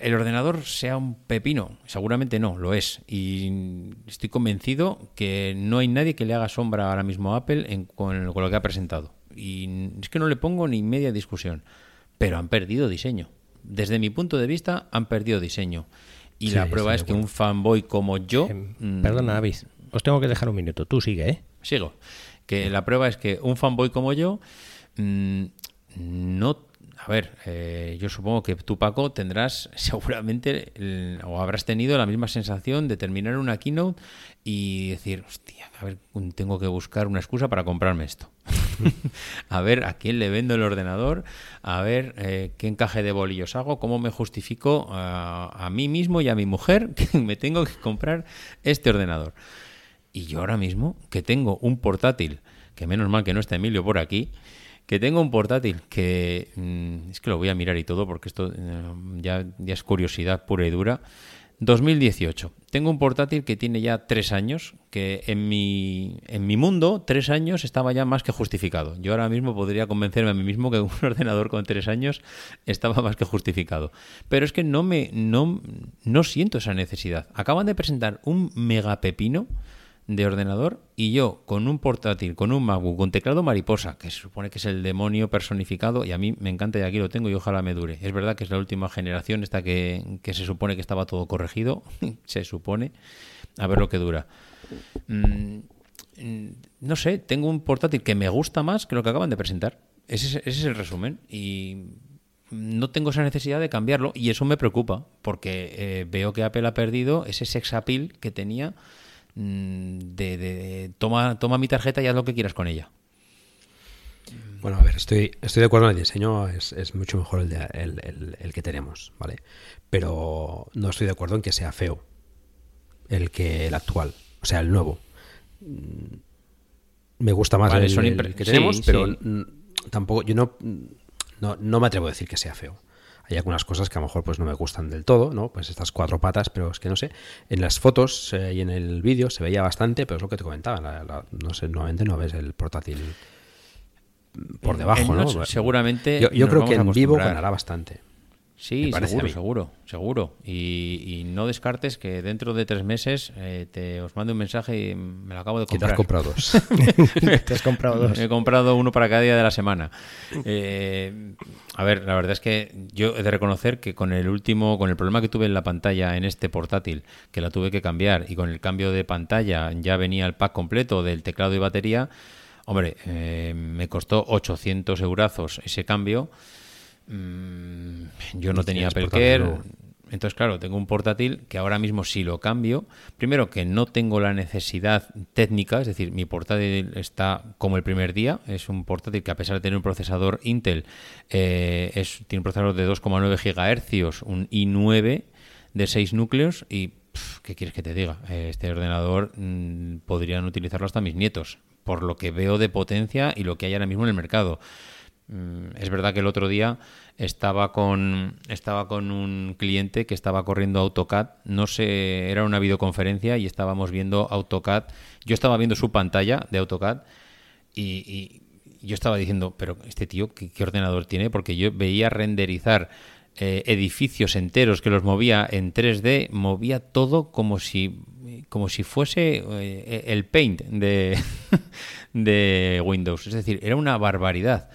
el ordenador sea un pepino. Seguramente no, lo es. Y estoy convencido que no hay nadie que le haga sombra ahora mismo a Apple en- con, con lo que ha presentado. Y es que no le pongo ni media discusión. Pero han perdido diseño. Desde mi punto de vista, han perdido diseño. Y Sí, la prueba es que un fanboy como yo. Em, mm, Perdona, David. Os tengo que dejar un minuto. Tú sigue, ¿eh? Sigo. Que la prueba es que un fanboy como yo mm, no... A ver, eh, yo supongo que tú, Paco, tendrás <laughs> seguramente o habrás tenido la misma sensación de terminar una keynote y decir, hostia, a ver, tengo que buscar una excusa para comprarme esto. <laughs> a ver a quién le vendo el ordenador, a ver eh, qué encaje de bolillos hago, cómo me justifico a, a mí mismo y a mi mujer <laughs> que me tengo que comprar este ordenador. Y yo ahora mismo, que tengo un portátil, que menos mal que no está Emilio por aquí, que tengo un portátil que mm, es que lo voy a mirar y todo porque esto eh, ya, ya es curiosidad pura y dura. 2018. Tengo un portátil que tiene ya tres años, que en mi, en mi mundo tres años estaba ya más que justificado. Yo ahora mismo podría convencerme a mí mismo que <laughs> un ordenador con tres años estaba más que justificado. Pero es que no me no, no siento esa necesidad. Acaban de presentar un megapepino de ordenador y yo con un portátil, con un MacBook, con teclado mariposa, que se supone que es el demonio personificado y a mí me encanta y aquí lo tengo y ojalá me dure. Es verdad que es la última generación esta que, que se supone que estaba todo corregido, <laughs> se supone, a ver lo que dura. Mm, no sé, tengo un portátil que me gusta más que lo que acaban de presentar. Ese es, el resumen y no tengo esa necesidad de cambiarlo y eso me preocupa porque eh, veo que Apple ha perdido ese sex appeal que tenía de, de- toma, toma mi tarjeta y haz lo que quieras con ella. Bueno, a ver, estoy, estoy de acuerdo en el diseño, es, es mucho mejor el, de- el- el- el que tenemos, ¿vale? Pero no estoy de acuerdo en que sea feo el que el actual, o sea, el nuevo. Mm, Me gusta más Vale, el, que sí, tenemos, pero sí. mm, tampoco, yo no, no, no me atrevo a decir que sea feo. Hay algunas cosas que a lo mejor pues no me gustan del todo, ¿no? Pues estas cuatro patas, pero es que no sé. En las fotos eh, y en el vídeo se veía bastante, pero es lo que te comentaba. la- la- no sé, nuevamente no ves el portátil por debajo, ¿no? seguramente Yo, creo que en vivo ganará bastante. Sí, seguro, seguro, seguro. Y, y no descartes que dentro de tres meses eh, te os mande un mensaje y me lo acabo de Que te has comprar. comprado dos. <laughs> Te has comprado dos. He comprado uno para cada día de la semana. Eh, a ver, la verdad es que yo he de reconocer que con el último, con el problema que tuve en la pantalla en este portátil, que la tuve que cambiar, y con el cambio de pantalla ya venía el pack completo del teclado y batería, hombre, eh, me costó 800 eurazos ese cambio. Mm, yo no tenía Apple Care, entonces, claro, tengo un portátil que ahora mismo si lo cambio, primero que no tengo la necesidad técnica, es decir, mi portátil está como el primer día, es un portátil que a pesar de tener un procesador Intel, eh, es, tiene un procesador de 2,9 GHz, un i9 de 6 núcleos y, pf, ¿qué quieres que te diga? Este ordenador mm, podrían utilizarlo hasta mis nietos, por lo que veo de potencia y lo que hay ahora mismo en el mercado. Mm, Es verdad que el otro día estaba con estaba con un cliente que estaba corriendo AutoCAD, no sé, era una videoconferencia y estábamos viendo AutoCAD. Yo estaba viendo su pantalla de AutoCAD y, yo estaba diciendo, pero este tío, ¿qué, qué ordenador tiene? Porque yo veía renderizar eh, edificios enteros que los movía en 3D, movía todo como si como si fuese eh, el Paint de, <laughs> de Windows. Es decir, era una barbaridad.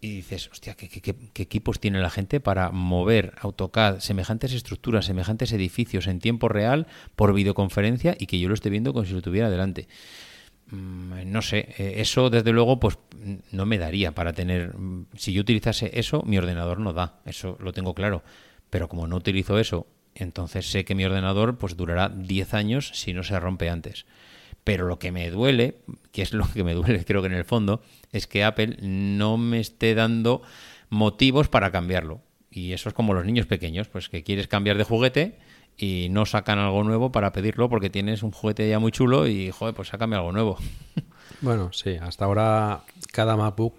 Y dices, hostia, ¿qué, qué- qué- equipos tiene la gente para mover AutoCAD, semejantes estructuras, semejantes edificios en tiempo real por videoconferencia y que yo lo esté viendo como si lo tuviera delante? Mm, No sé, eh, eso desde luego pues no me daría para tener, mm, si yo utilizase eso, mi ordenador no da, eso lo tengo claro, pero como no utilizo eso, entonces sé que mi ordenador pues durará 10 años si no se rompe antes. Pero lo que me duele, que es lo que me duele <laughs> creo que en el fondo, es que Apple no me esté dando motivos para cambiarlo. Y eso es como los niños pequeños, pues que quieres cambiar de juguete y no sacan algo nuevo para pedirlo porque tienes un juguete ya muy chulo y, joder, pues sácame algo nuevo. <laughs> Bueno, sí, hasta ahora cada MacBook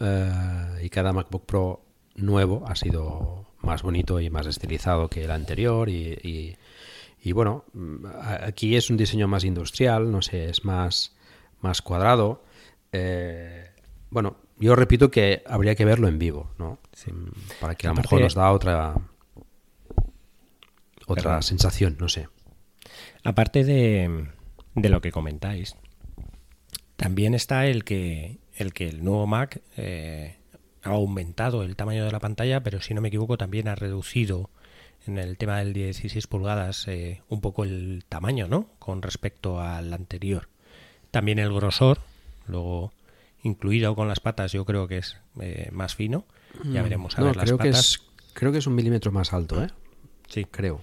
eh, y cada MacBook Pro nuevo ha sido más bonito y más estilizado que el anterior y, y- y bueno, mm, aquí es un diseño más industrial, no sé, es más, más cuadrado. Eh, bueno, yo repito que habría que verlo en vivo, ¿no? Mm, Para que a lo mejor nos da otra otra Perdón. sensación, no sé. Aparte de, de lo que comentáis, también está el que el, que el nuevo Mac eh, ha aumentado el tamaño de la pantalla, pero si no me equivoco también ha reducido en el tema del 16 pulgadas eh, un poco el tamaño, ¿no? Con respecto al anterior. También el grosor, luego incluido con las patas, yo creo que es eh, más fino. Ya veremos a Mm, No, ver las creo que patas. es creo que es un milímetro más alto, ¿eh? Sí, Creo.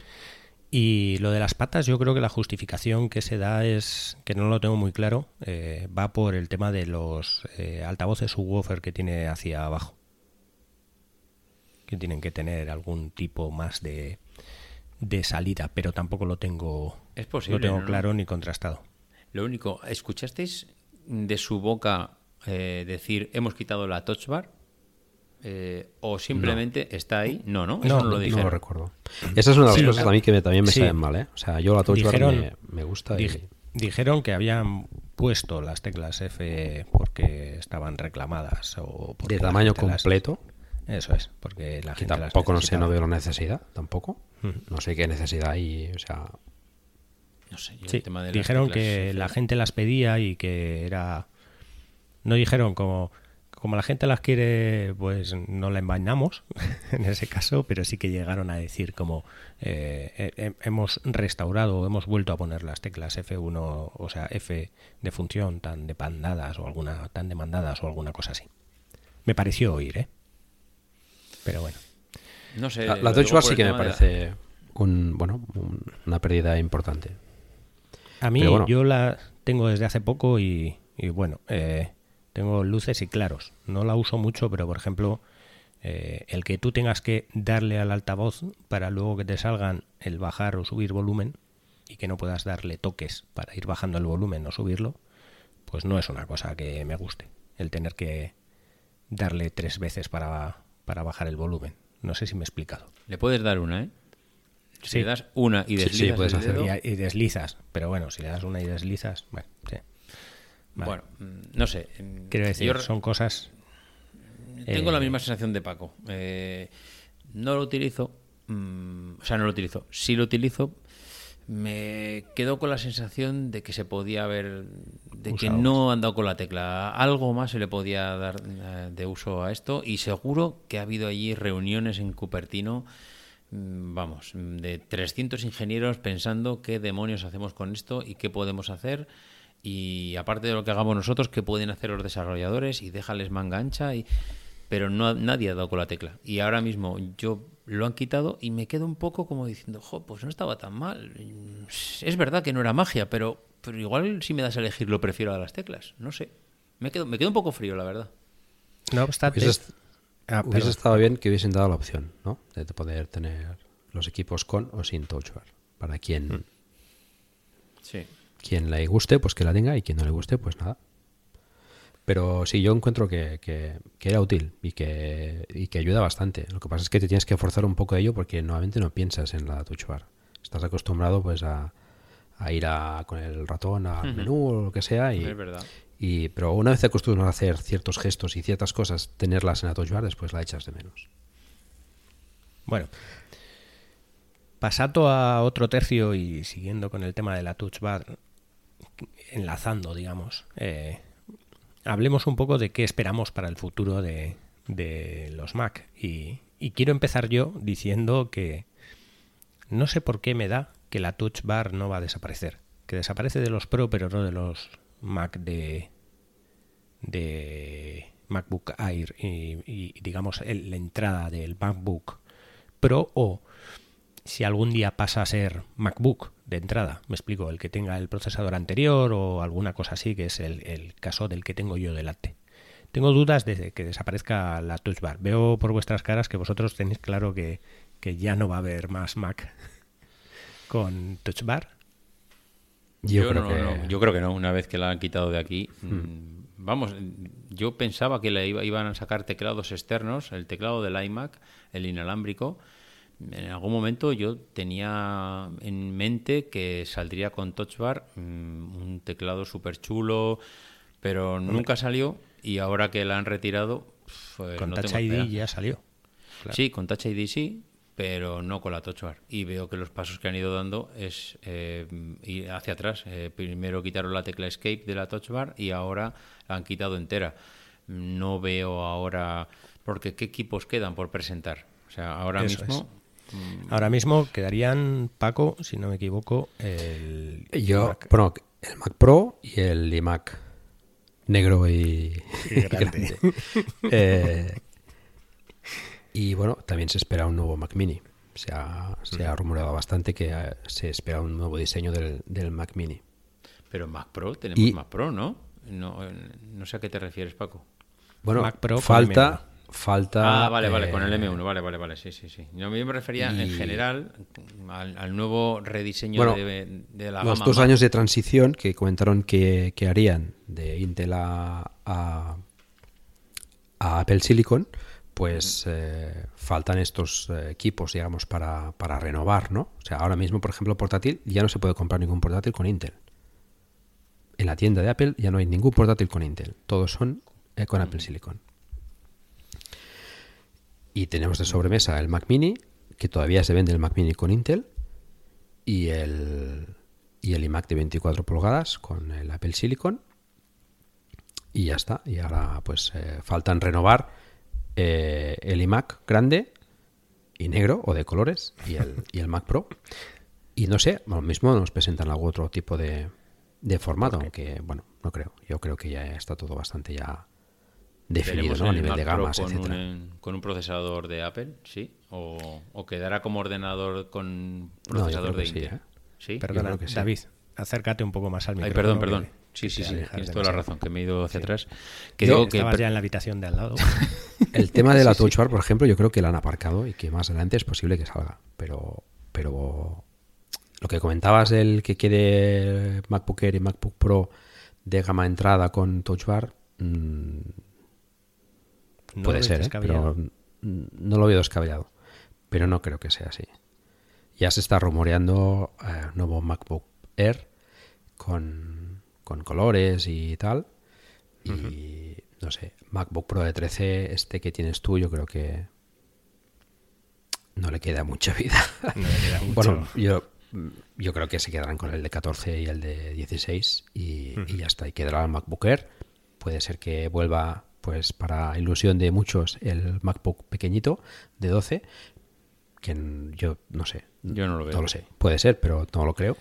Y lo de las patas, yo creo que la justificación que se da es, que no lo tengo muy claro, eh, va por el tema de los altavoces subwoofer que tiene hacia abajo. Que tienen que tener algún tipo más de, de salida, pero tampoco lo tengo, Es posible, lo tengo ¿no? claro ni contrastado. Lo único, ¿escuchasteis de su boca eh, decir hemos quitado la touch bar? Eh, ¿O simplemente está ahí? No, no, eso No, no, lo no No dijeron. lo recuerdo. Esa es una de las Sí, cosas a mí que me- también me sí. saben mal, ¿eh? O sea, yo la Touch Bar Dijeron- me, me gusta y... Dijeron que habían puesto las teclas F porque estaban reclamadas o porque de tamaño las- completo, Eso es, porque la que gente las tampoco no sé, no veo la necesidad, tampoco. No sé qué necesidad hay, o sea... No sé, yo Sí, el tema de las dijeron teclas que la gente las pedía y que era... No dijeron como... Como la gente las quiere, pues no la envainamos <laughs> en ese caso, pero sí que llegaron a decir como eh, he- hemos restaurado, hemos vuelto a poner las teclas F1, o sea, F de función tan demandadas o alguna tan demandadas o alguna cosa así. Me pareció oír, ¿eh? Pero bueno. No sé, La, la Bar sí que me la- parece un, bueno, un- una pérdida importante. A mí bueno. yo la tengo desde hace poco y, y bueno, eh, Tengo luces y claros. No la uso mucho, pero por ejemplo, eh, el que tú tengas que darle al altavoz para luego que te salgan el bajar o subir volumen y que no puedas darle toques para ir bajando el volumen o subirlo, pues no es una cosa que me guste. El tener que darle tres veces para, para bajar el volumen. No sé si me he explicado. Le puedes dar una, ¿eh? Si Sí. le das una y Sí, sí, deslizas puedes dedo, Y, y deslizas, pero bueno, si le das una y deslizas, bueno, sí. Vale. Bueno, mm, no sé. mm, Quiero decir, yo son cosas... tengo eh, la misma sensación de Paco. Eh, no lo utilizo. mm, o sea, no lo utilizo. Si lo utilizo, me quedo con la sensación de que se podía haber. de que no han dado con la tecla. Algo más se le podía dar eh, de uso a esto. Y seguro que ha habido allí reuniones en Cupertino. mm, Vamos, de 300 ingenieros pensando qué demonios hacemos con esto y qué podemos hacer. Y aparte de lo que hagamos nosotros, qué pueden hacer los desarrolladores y déjales manga ancha. Y, pero no, ha- nadie ha dado con la tecla. Y ahora mismo yo lo han quitado y me quedo un poco como diciendo, jo, pues no estaba tan mal. Es verdad que no era magia, pero, pero igual si me das a elegir lo prefiero a las teclas. No sé. Me quedo, me quedo un poco frío, la verdad. No obstante... Hubiese, Ah, hubiese estado bien que hubiesen dado la opción, ¿no? De poder tener los equipos con o sin touch bar. Para quien, Sí. quien le guste, pues que la tenga y quien no le guste, pues nada. Pero sí, yo encuentro que, que- que era útil y que, y que ayuda bastante. Lo que pasa es que te tienes que forzar un poco a ello porque normalmente no piensas en la touch bar. Estás acostumbrado pues a, a ir a, con el ratón al menú o lo que sea. Y, Es verdad. y- pero una vez te acostumbras a hacer ciertos gestos y ciertas cosas, tenerlas en la touch bar, después la echas de menos. Bueno, pasando a otro tercio y siguiendo con el tema de la touch bar, enlazando, digamos, eh, hablemos un poco de qué esperamos para el futuro de, los Mac. Y, quiero empezar yo diciendo que no sé por qué me da que la touch bar no va a desaparecer. Que desaparece de los Pro, pero no de los Mac de, MacBook Air y, y, digamos el- la entrada del MacBook Pro o si algún día pasa a ser MacBook de entrada, me explico, el que tenga el procesador anterior o alguna cosa así, que es el, el caso del que tengo yo delante. Tengo dudas de que desaparezca la Touch Bar. Veo por vuestras caras que vosotros tenéis claro que, que ya no va a haber más Mac <laughs> con Touch Bar. Yo, creo no, que no, yo creo que no, una vez que la han quitado de aquí. mm, Vamos, yo pensaba que le iba- iban a sacar teclados externos, el teclado del iMac, el inalámbrico. En algún momento yo tenía en mente que saldría con Touch Bar mm, un teclado súper chulo, pero nunca salió y ahora que la han retirado, pues con no Touch ID ya salió. Claro. Sí, con Touch ID sí, pero no con la Touch Bar. Y veo que los pasos que han ido dando es eh, ir hacia atrás. Eh, primero quitaron la tecla Escape de la Touch Bar y ahora la han quitado entera. No veo ahora... Porque ¿qué equipos quedan por presentar? O sea, ahora Eso mismo... Ahora mismo quedarían, Paco, si no me equivoco, el Yo, Mac. bueno, el Mac Pro y el iMac negro y, <laughs> Y grande. grande. Eh, y bueno, también se espera un nuevo Mac Mini. Se ha, se ha rumoreado bastante que eh, se espera un nuevo diseño del, del Mac Mini. Pero Mac Pro, tenemos Y- Mac Pro, ¿no? No, eh, no sé a qué te refieres, Paco. Bueno, Mac Pro falta, falta. Ah, vale, vale, con el eh, M1, vale, vale, vale, sí, sí, sí. Yo me refería en general al, al nuevo rediseño Bueno, de, de la los gama dos años de transición que comentaron que, que harían de Intel a, a, a Apple Silicon, pues eh, faltan estos eh, equipos, digamos, para, para renovar, ¿no? O sea, ahora mismo, por ejemplo, portátil, ya no se puede comprar ningún portátil con Intel. En la tienda de Apple ya no hay ningún portátil con Intel. Todos son eh, con Apple Silicon. Y tenemos de sobremesa el Mac Mini, que todavía se vende el Mac Mini con Intel, y el, y el iMac de 24 pulgadas con el Apple Silicon. Y ya está. Y ahora pues eh, faltan renovar eh, el iMac grande y negro o de colores y el, y el Mac Pro. Y no sé, lo mismo nos presentan algún otro tipo de, de formato, aunque bueno, no creo. Yo creo que ya está todo bastante ya definido ¿no? a el nivel Mac de Pro gamas, con etcétera. un, con un procesador de Apple, sí, o, o quedará como ordenador con procesador de que sí, Intel. ¿eh? Sí. Perdona, creo que sí. David, acércate un poco más al Ay, micrófono. perdón, perdón. que- Sí, sí, sí, tienes toda la razón, que me he ido hacia atrás. Que Yo- digo que Estabas ya en la habitación de al lado. <laughs> El tema <laughs> de la Touch Bar, por ejemplo, yo creo que la han aparcado y que más adelante es posible que salga. Pero, pero lo que comentabas del que quede MacBook Air y MacBook Pro de gama entrada con Touch Bar, mm, No puede ser, ¿eh? pero no lo veo descabellado. Pero no creo que sea así. Ya se está rumoreando eh, nuevo MacBook Air con, con colores y tal. Y no sé, MacBook Pro de 13, este que tienes tú, yo creo que no le queda mucha vida. No le queda <laughs> mucho. Bueno, yo, yo creo que se quedarán con el de 14 y el de 16 y, y ya está. Y quedará el MacBook Air. Puede ser que vuelva, pues para ilusión de muchos, el MacBook pequeñito de 12, que yo no sé. Yo no lo veo. No lo sé. Puede ser, pero no lo creo.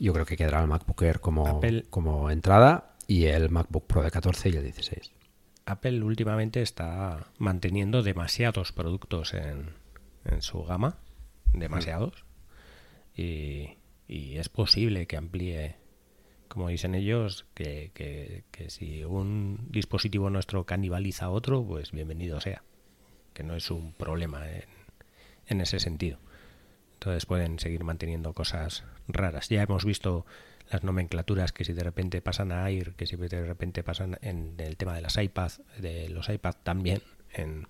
Yo creo que quedará el MacBook Air como, Apple- como entrada y el MacBook Pro de 14 y el 16. Apple últimamente está manteniendo demasiados productos en, en su gama, demasiados, y, y es posible que amplíe, como dicen ellos, que, que- que si un dispositivo nuestro canibaliza a otro, pues bienvenido sea, que no es un problema en, en ese sentido. Entonces pueden seguir manteniendo cosas raras. Ya hemos visto las nomenclaturas que si de repente pasan a Air, que si de repente pasan en el tema de las iPad, de los iPad también, en,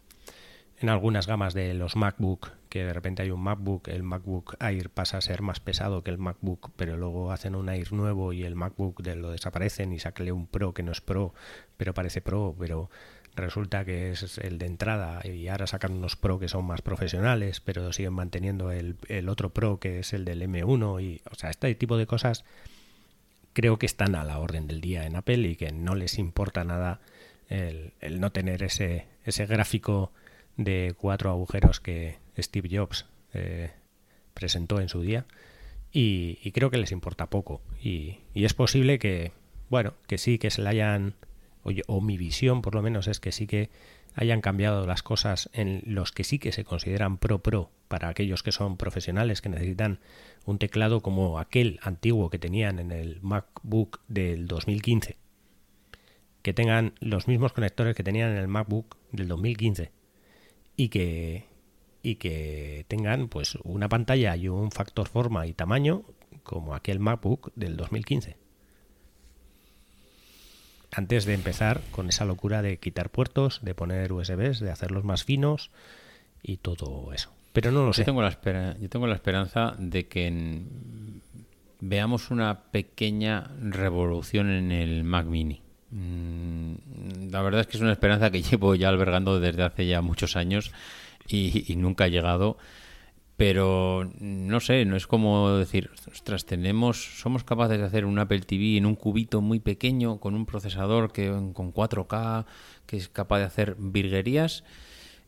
en algunas gamas de los MacBook, que de repente hay un MacBook, el MacBook Air pasa a ser más pesado que el MacBook, pero luego hacen un Air nuevo y el MacBook lo desaparecen y sacan un Pro que no es Pro, pero parece Pro, pero resulta que es el de entrada y ahora sacan unos Pro que son más profesionales, pero siguen manteniendo el, el otro Pro que es el del M1 y, o sea, este tipo de cosas creo que están a la orden del día en Apple y que no les importa nada el, el no tener ese, ese gráfico de cuatro agujeros que Steve Jobs eh, presentó en su día y, creo que les importa poco. Y, es posible que bueno que sí que se le hayan o, o mi visión por lo menos es que sí que hayan cambiado las cosas en los que sí que se consideran pro pro para aquellos que son profesionales que necesitan un teclado como aquel antiguo que tenían en el MacBook del 2015 que tengan los mismos conectores que tenían en el MacBook del 2015 y que y que tengan pues una pantalla y un factor forma y tamaño como aquel MacBook del 2015 antes de empezar con esa locura de quitar puertos, de poner USBs, de hacerlos más finos y todo eso. Pero no lo sé. Yo tengo, la espera- yo tengo la esperanza de que en- veamos una pequeña revolución en el Mac Mini. Mm, La verdad es que es una esperanza que <laughs> llevo ya albergando desde hace ya muchos años y, nunca ha llegado. Pero no sé, no es como decir, ostras, tenemos, somos capaces de hacer un Apple TV en un cubito muy pequeño con un procesador que con 4K que es capaz de hacer virguerías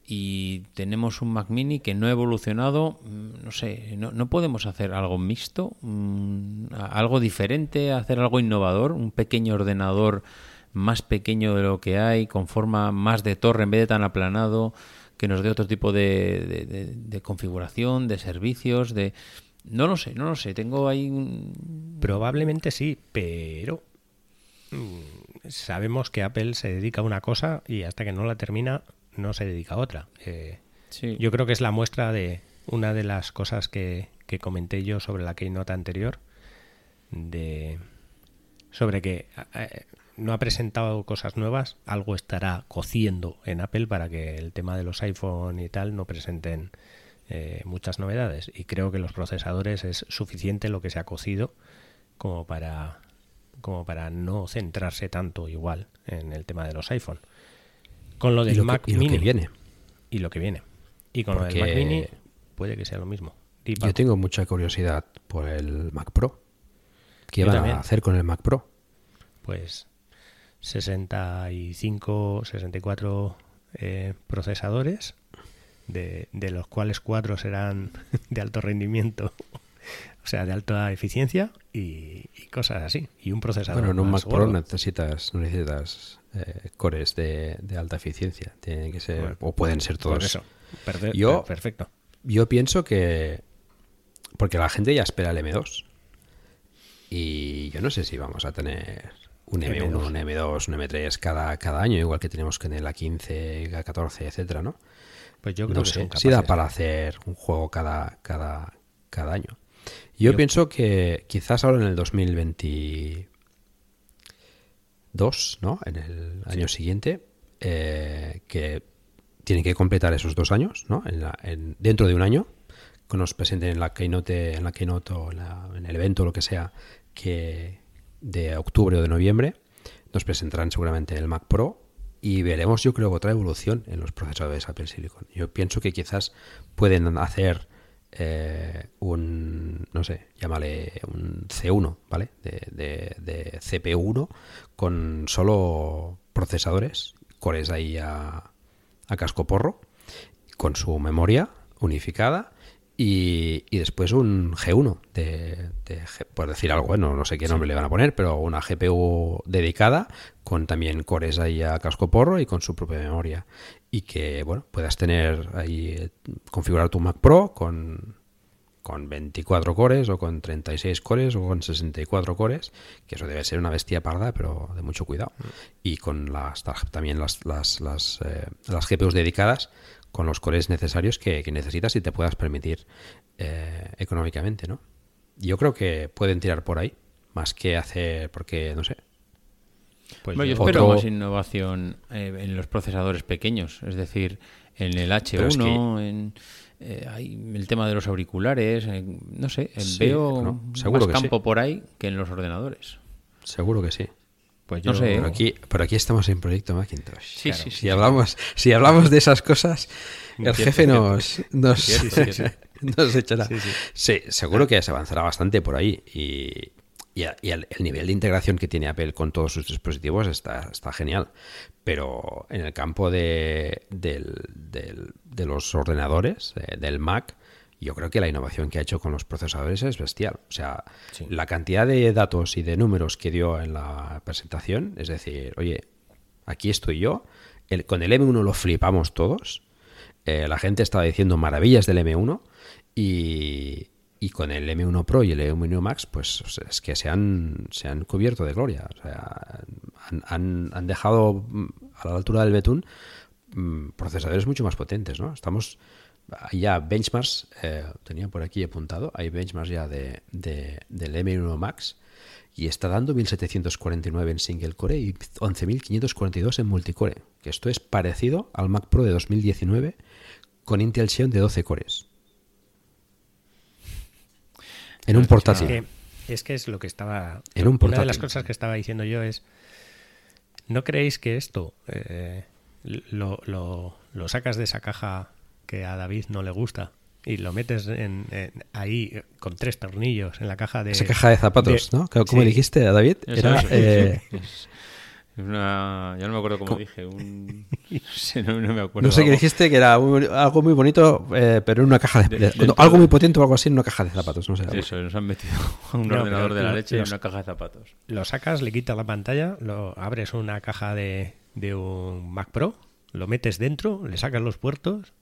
y tenemos un Mac Mini que no ha evolucionado, mm, no sé, no, no podemos hacer algo mixto, Mm, algo diferente, hacer algo innovador, un pequeño ordenador más pequeño de lo que hay, con forma más de torre en vez de tan aplanado, que nos dé otro tipo de, de- de- de configuración, de servicios, de... No lo sé, no lo sé, tengo ahí un... Probablemente sí, pero mm, sabemos que Apple se dedica a una cosa y hasta que no la termina no se dedica a otra. Eh, Sí. Yo creo que es la muestra de una de las cosas que, que comenté yo sobre la keynote anterior, de sobre que eh, no ha presentado cosas nuevas, algo estará cociendo en Apple para que el tema de los iPhone y tal no presenten eh, muchas novedades. Y creo que los procesadores es suficiente lo que se ha cocido como para como para no centrarse tanto igual en el tema de los iPhone. Con lo del lo, que, Mac y lo que Mini viene. y lo que viene. Y con lo del Porque Mac Mini puede que sea lo mismo. Yo tengo mucha curiosidad por el Mac Pro. ¿Qué van a hacer con el Mac Pro? Pues 65, 64 eh, procesadores, de, de los cuales cuatro serán de alto rendimiento, <laughs> o sea, de alta eficiencia y, y cosas así. Y un procesador. Bueno, en un más Mac Pro necesitas, no necesitas eh, cores de, de alta eficiencia. Tienen que ser, Bueno, o pueden ser todos. Por eso. Yo- per- perfecto. Yo pienso que. Porque la gente ya espera el M2. Y yo no sé si vamos a tener un M1, un M2, un M3 cada, cada año, igual que tenemos que en el A15, A14, etcétera, ¿no? Pues yo creo no que sé, si da para hacer un juego cada, cada, cada año. Yo, pienso que quizás ahora en el 2022, ¿no? En el año siguiente, eh, que tienen que completar esos dos años, ¿no? En la- en- dentro de un año, que nos presenten en la keynote, en la keynote o en, la- en el evento, lo que sea, que de octubre o de noviembre, nos presentarán seguramente el Mac Pro y veremos, yo creo, otra evolución en los procesadores Apple Silicon. Yo pienso que quizás pueden hacer eh, un, no sé, llámale un C1, ¿vale? De, de, de CPU1 con solo procesadores, cores ahí a, a casco porro, con su memoria unificada y, y después un G1, de, por decir algo, bueno, no sé qué nombre le van a poner, pero una GPU dedicada con también cores ahí a casco porro y con su propia memoria. Y que, bueno, puedas tener ahí, eh, configurar tu Mac Pro con, con 24 cores o con 36 cores o con 64 cores, que eso debe ser una bestia parda, pero de mucho cuidado. Y con las también las, las, las, eh, las GPUs dedicadas con los cores necesarios que, que necesitas y te puedas permitir eh, económicamente, ¿no? Yo creo que pueden tirar por ahí, más que hacer, porque, no sé, Pues Bueno, yo espero más innovación eh, en los procesadores pequeños, es decir, en el H1, Pero es que- en eh, hay el tema de los auriculares, en- no sé, Sí, veo no, seguro más que campo sí. por ahí que en los ordenadores. seguro que sí. Pues yo No sé. Pero aquí, pero aquí estamos en Proyecto Macintosh. Sí, sí, sí, si hablamos, si hablamos de esas cosas, el jefe <laughs> nos, echará. Sí, seguro que se avanzará bastante por ahí. Y, y a- y el, el nivel de integración que tiene Apple con todos sus dispositivos está, está genial. Pero en el campo de, del- del- de los ordenadores, eh, del Mac, yo creo que la innovación que ha hecho con los procesadores es bestial. O sea, Sí. la cantidad de datos y de números que dio en la presentación, es decir, oye, aquí estoy yo, el- con el M1 lo flipamos todos, eh, la gente estaba diciendo maravillas del M1 y, y con el M1 Pro y el M1 Max, pues o sea, es que se han, se han cubierto de gloria. O sea, han, han- han dejado mm, a la altura del betún mm, procesadores mucho más potentes, ¿no? Estamos hay ya benchmarks, eh, tenía por aquí apuntado, hay benchmarks ya de, de- del M1 Max y está dando 1749 en single core y 11542 en multicore, que esto es parecido al Mac Pro de 2019 con Intel Xeon de 12 cores. En un Es portátil. que, es que es lo que estaba. En un una de las cosas que estaba diciendo yo es. ¿No creéis que esto eh, lo, lo- lo sacas de esa caja que a David no le gusta y lo metes en, en- ahí con tres tornillos en la caja de. Esa caja de zapatos, de- ¿no? ¿Cómo sí. dijiste, David? Eso Era, es. eh, una, ya no me acuerdo cómo ¿Cómo? dije. Un, <laughs> no, no me acuerdo. no sé qué dijiste, que era algo muy bonito, eh, pero en una caja de... De- de- dentro algo de- muy potente o algo así en una caja de zapatos, no sé. Eso, nos han metido a <laughs> un No, ordenador de la lo- leche y los- una caja de zapatos. Lo sacas, le quitas la pantalla, lo abres una caja de, de un Mac Pro, lo metes dentro, le sacas los puertos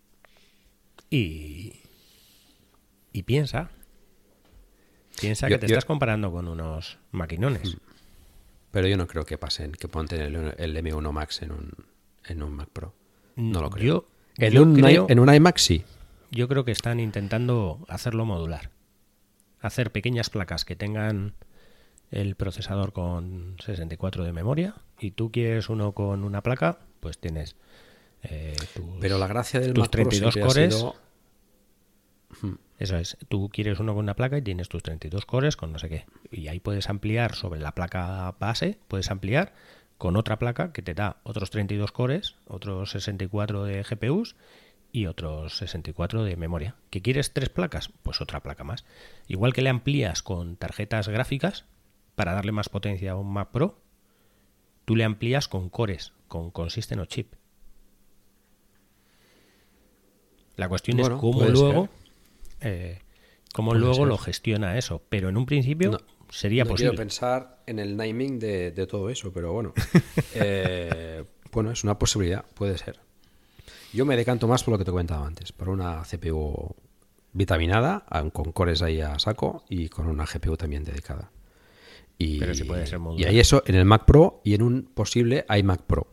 y. Y piensa. Piensa Yo- que te yo- estás comparando con unos maquinones. Pero yo no creo que pasen, que ponten el, el M1 Max en un, en un Mac Pro. No lo creo. Yo, en, yo un, creo, en un iMac sí. yo creo que están intentando hacerlo modular. Hacer pequeñas placas que tengan el procesador con 64 de memoria y tú quieres uno con una placa, pues tienes eh, tus, Pero la gracia del tus Mac Pro 32 siempre ha cores. sido- Eso es, tú quieres uno con una placa y tienes tus 32 cores con no sé qué. Y ahí puedes ampliar sobre la placa base, puedes ampliar con otra placa que te da otros 32 cores, otros 64 de GPUs y otros 64 de memoria. ¿Que quieres tres placas? Pues otra placa más. Igual que le amplías con tarjetas gráficas para darle más potencia a un Mac Pro, tú le amplías con cores, con, con System on Chip. La cuestión Bueno, es cómo luego, eh, cómo luego ser. lo gestiona eso. Pero en un principio No, sería no posible. quiero pensar en el naming de, de todo eso, pero bueno. <laughs> Eh, bueno, es una posibilidad, puede ser. Yo me decanto más por lo que te comentaba antes, por una CPU vitaminada, con cores ahí a saco y con una GPU también dedicada. Y, Pero sí puede ser y modular. hay eso en el Mac Pro y en un posible iMac Pro.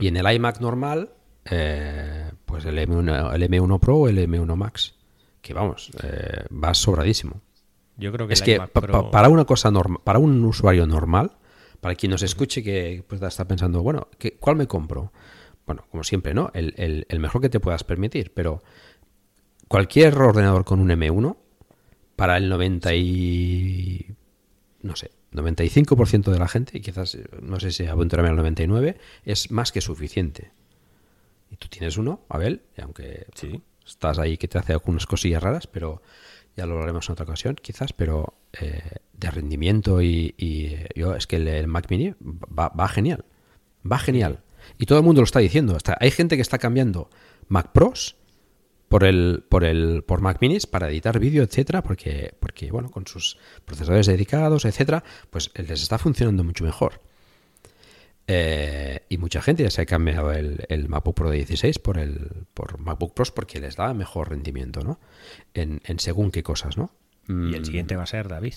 Y en el iMac normal, eh, pues el M1, el M1 Pro o el M1 Max. Que vamos, eh, va sobradísimo. Yo creo que Es que pa- Pro- para una cosa normal, para un usuario normal, para quien nos escuche que pues, está pensando, bueno, ¿qué- ¿cuál me compro? Bueno, como siempre, ¿no? El, el- el mejor que te puedas permitir, pero cualquier ordenador con un M1, para el 90 y... no sé, 95% de la gente, y quizás, no sé si aventurarme al 99, es más que suficiente. Tú tienes uno, Abel, y aunque Sí. estás ahí que te hace algunas cosillas raras, pero ya lo hablaremos en otra ocasión, quizás, pero eh, de rendimiento y, y, eh, yo es que el, el Mac Mini va, va genial, va genial. Y todo el mundo lo está diciendo. Hasta hay gente que está cambiando Mac Pros por el por el por Mac Minis para editar vídeo, etcétera, porque porque bueno, con sus procesadores dedicados, etcétera, pues les está funcionando mucho mejor. Eh, y mucha gente ya se ha cambiado el, el MacBook Pro de 16 por el por MacBook Pros porque les da mejor rendimiento, ¿no? En, en según qué cosas, ¿no? Y el siguiente va a ser David.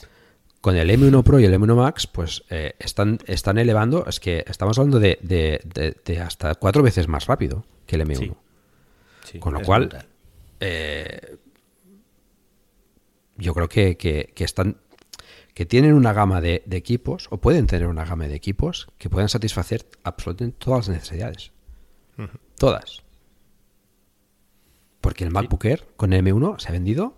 Con el M1 Pro y el M1 Max, pues eh, están, están elevando, es que estamos hablando de, de- de- de hasta cuatro veces más rápido que el M1. Sí. Sí, Con lo cual, eh, yo creo que, que- que están que tienen una gama de, de equipos, o pueden tener una gama de equipos que puedan satisfacer absolutamente todas las necesidades. Todas. Porque el MacBook Air con el M1 se ha vendido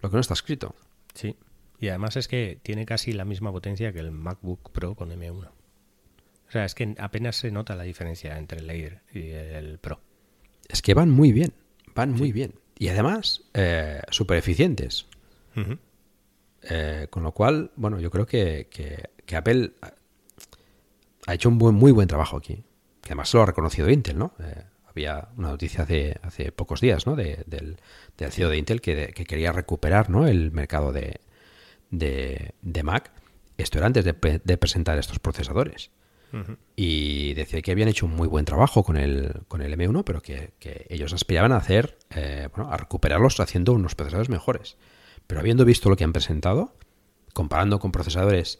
lo que no está escrito. Sí. Y además es que tiene casi la misma potencia que el MacBook Pro con M1. O sea, es que apenas se nota la diferencia entre el Air y el Pro. Es que van muy bien, van muy bien. Y además, eh, súper eficientes. Eh, con lo cual, bueno, yo creo que, que- que Apple ha- hecho un buen, muy buen trabajo aquí. Que además lo ha reconocido Intel, ¿no? Eh, había una noticia hace, hace pocos días, ¿no? De- del, del CEO de Intel que, que quería recuperar, ¿no? El mercado de, de, de Mac. Esto era antes de, pre- de presentar estos procesadores. Y decía que habían hecho un muy buen trabajo con el, con el M1, pero que, que ellos aspiraban a hacer, eh, bueno, a recuperarlos haciendo unos procesadores mejores. Pero habiendo visto lo que han presentado, comparando con procesadores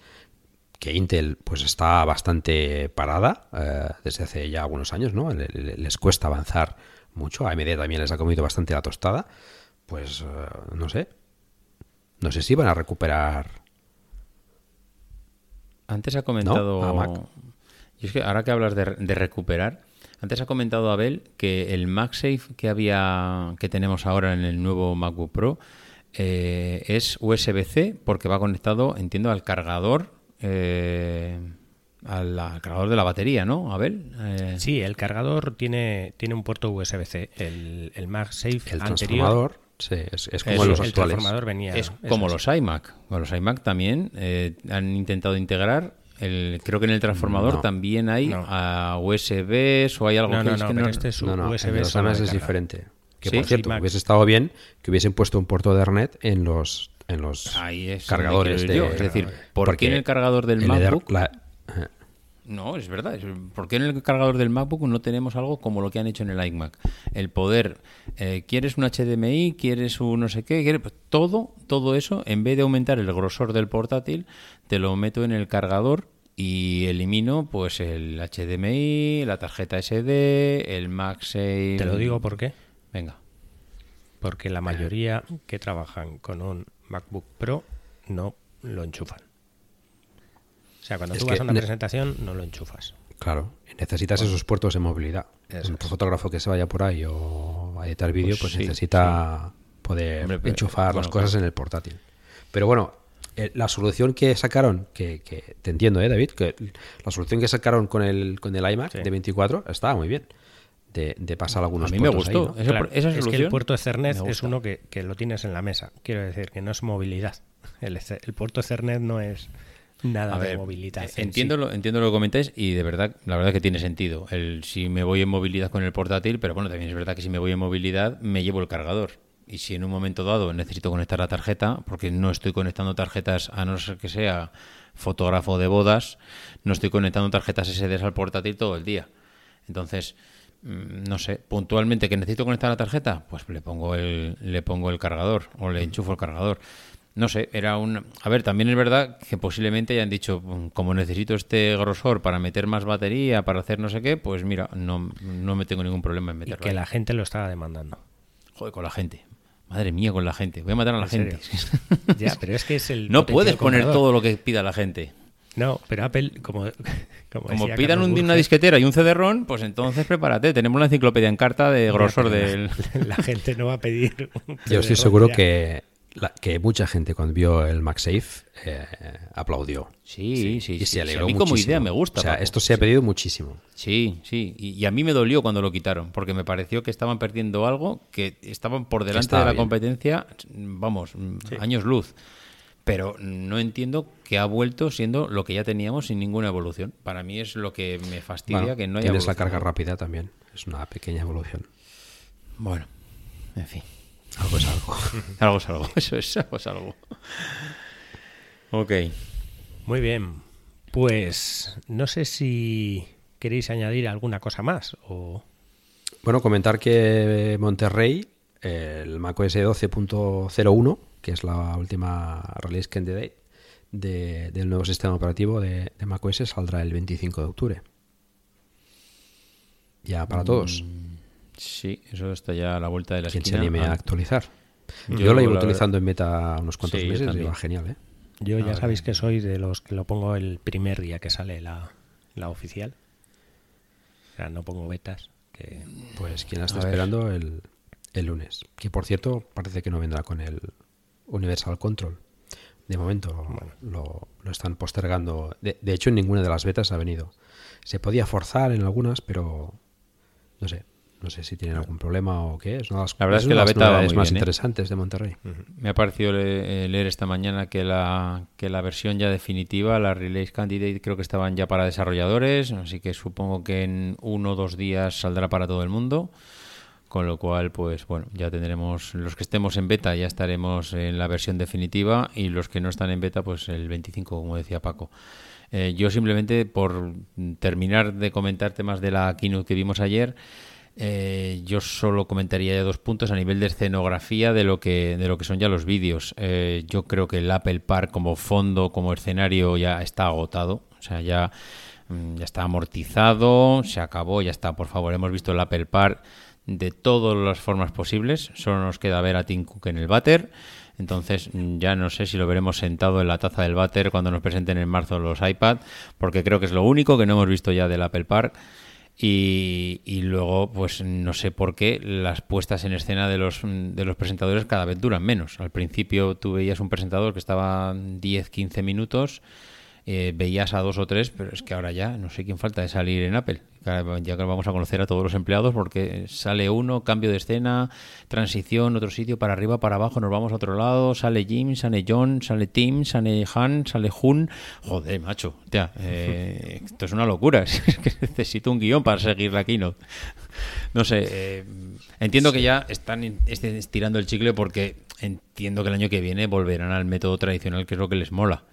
que Intel pues está bastante parada eh, desde hace ya algunos años, ¿no? Le- le- Les cuesta avanzar mucho. A AMD también les ha comido bastante la tostada. Pues eh, no sé. No sé si van a recuperar. Antes ha comentado. a Mac. Y es que ahora que hablas de, de recuperar, antes ha comentado Abel que el MagSafe que había, que tenemos ahora en el nuevo MacBook Pro eh, es USB-C porque va conectado, entiendo, al cargador, eh, al, al cargador de la batería, ¿no, Abel? Eh, Sí, el cargador tiene, tiene un puerto USB-C. El, el MagSafe El anterior. transformador, sí, es, es como Eso, los el actuales. transformador venía. Es como es. los iMac. Con los iMac también eh, han intentado integrar. El, creo que en el transformador No. también hay No. a USBs o hay algo No, que no, es no, que pero no- este es No, no, USB el de los es carga. diferente. Que Sí, por cierto, hubiese estado bien que hubiesen puesto un puerto de Ethernet en los, en los Ahí es cargadores de. yo. Es decir, ¿por porque qué en el cargador del el MacBook? la- No, es verdad. ¿Por qué en el cargador del MacBook no tenemos algo como lo que han hecho en el iMac? El poder, eh, ¿quieres un HDMI? ¿Quieres un no sé qué? ¿Quieres? Pues todo, todo eso, en vez de aumentar el grosor del portátil, te lo meto en el cargador y elimino pues el HDMI, la tarjeta SD, el MagSafe... Te lo digo por qué. Venga. Porque la mayoría que trabajan con un MacBook Pro no lo enchufan. O sea, cuando Es tú vas a una presentación no lo enchufas. claro, necesitas esos puertos de movilidad. Eso Un es. fotógrafo que se vaya por ahí o a editar vídeo, Pues pues, sí, necesita poder Hombre, pero- enchufar las bueno, cosas claro. en el portátil. Pero bueno, eh, la solución que sacaron, que, que te entiendo, ¿eh, David? Que la solución que sacaron con el, con el iMac Sí. de 24 estaba muy bien. De, de pasar algunos A mí me ahí, gustó. ¿no? Esa, Claro, esa es que solución el puerto Ethernet me es uno que, que lo tienes en la mesa. Quiero decir que no es movilidad. El, el puerto Ethernet no es nada A de ver, movilidad. eh, en entiendo, sí. lo, entiendo lo que comentáis y de verdad, la verdad que tiene sentido. El, si me voy en movilidad con el portátil, pero bueno, también es verdad que si me voy en movilidad me llevo el cargador. Y si en un momento dado necesito conectar la tarjeta, porque no estoy conectando tarjetas, a no ser que sea fotógrafo de bodas, no estoy conectando tarjetas SD al portátil todo el día. Entonces, no sé, puntualmente que necesito conectar la tarjeta, pues le pongo el, le pongo el cargador o le enchufo el cargador. no sé, era un... A ver, también es verdad que posiblemente hayan dicho, "Mm, como necesito este grosor para meter más batería, para hacer no sé qué, pues mira, no, no me tengo ningún problema en Y meterlo. que ahí. la gente lo estaba demandando. Joder, con la gente. Madre mía, con la gente. Voy a matar a la ¿En gente. <laughs> Ya, pero es que es el. no puedes poner todo lo que pida la gente. No, pero Apple, como. Como, Como decía pidan un, una disquetera y un CD-ROM, pues entonces prepárate. Tenemos una enciclopedia en carta de grosor pero del... La, <laughs> la gente no va a pedir. un Yo estoy seguro ya. que, la- que mucha gente cuando vio el MagSafe eh, aplaudió. Sí, sí, y sí. se alegró a mí como muchísimo. idea me gusta. O sea, Paco. esto se ha pedido muchísimo. Sí, sí. Y, y a mí me dolió cuando lo quitaron, porque me pareció que estaban perdiendo algo, que estaban por delante estaba de la bien. competencia, vamos, años luz. Pero no entiendo que ha vuelto siendo lo que ya teníamos sin ninguna evolución. Para mí es lo que me fastidia Bueno, que no haya tienes la carga rápida también. Es una pequeña evolución. Bueno, en fin. Algo es algo. <laughs> Algo es algo. Eso es, algo es algo. Ok. Muy bien. Pues no sé si queréis añadir alguna cosa más o. Bueno, comentar que Monterrey, el macOS 12.01, que es la última release candidate de- del nuevo sistema operativo de, de macOS, saldrá el 25 de octubre. Ya para todos. Sí, eso está ya a la vuelta de la Quien se anime a Ah, actualizar. Yo Yo, lo llevo utilizando en beta unos cuantos Sí, meses y también. va genial, ¿eh? Yo ya ver. sabéis que soy de los que lo pongo el primer día que sale la, la oficial. O sea, no pongo betas. Que... Pues quien la está esperando el, el lunes. Que por cierto, parece que no vendrá con el Universal Control. De momento lo, lo están postergando. De, de hecho, en ninguna de las betas ha venido. Se podía forzar en algunas, pero no sé. No sé si tienen algún problema o qué. Es una de las, La verdad es que la beta muy más bien, ¿eh? interesantes de Monterrey. Me ha parecido le- eh, leer esta mañana que la, que la versión ya definitiva, la Release Candidate, creo que estaban ya para desarrolladores, así que supongo que en uno o dos días saldrá para todo el mundo. Con lo cual, pues bueno, ya tendremos, los que estemos en beta ya estaremos en la versión definitiva y los que no están en beta, pues el 25, como decía Paco. Eh, yo simplemente, por terminar de comentar temas de la keynote que vimos ayer, eh, yo solo comentaría ya dos puntos a nivel de escenografía de lo que, de lo que son ya los vídeos. Eh, yo creo que el Apple Park como fondo, como escenario, ya está agotado. O sea, ya, mm, ya está amortizado, se acabó, ya está. Por favor, hemos visto el Apple Park de todas las formas posibles. Solo nos queda ver a Tim Cook en el váter. Entonces mm, ya no sé si lo veremos sentado en la taza del váter cuando nos presenten en marzo los iPad, porque creo que es lo único que no hemos visto ya del Apple Park. Y, luego, pues no sé por qué las puestas en escena de los, de los presentadores cada vez duran menos. Al principio tú veías un presentador que estaba 10, 15 minutos, eh, veías a dos o tres, pero es que ahora ya no sé quién falta de salir en Apple. Ya que vamos a conocer a todos los empleados porque sale uno, cambio de escena, transición, otro sitio, para arriba, para abajo, nos vamos a otro lado, sale Jim, sale John, sale Tim, sale Han, sale Jun. Joder, macho, ya, eh, <laughs> esto es una locura. <laughs> Es que necesito un guion para seguir la keynote. No sé, eh, entiendo que ya están este- estirando el chicle porque entiendo que el año que viene volverán al método tradicional, que es lo que les mola.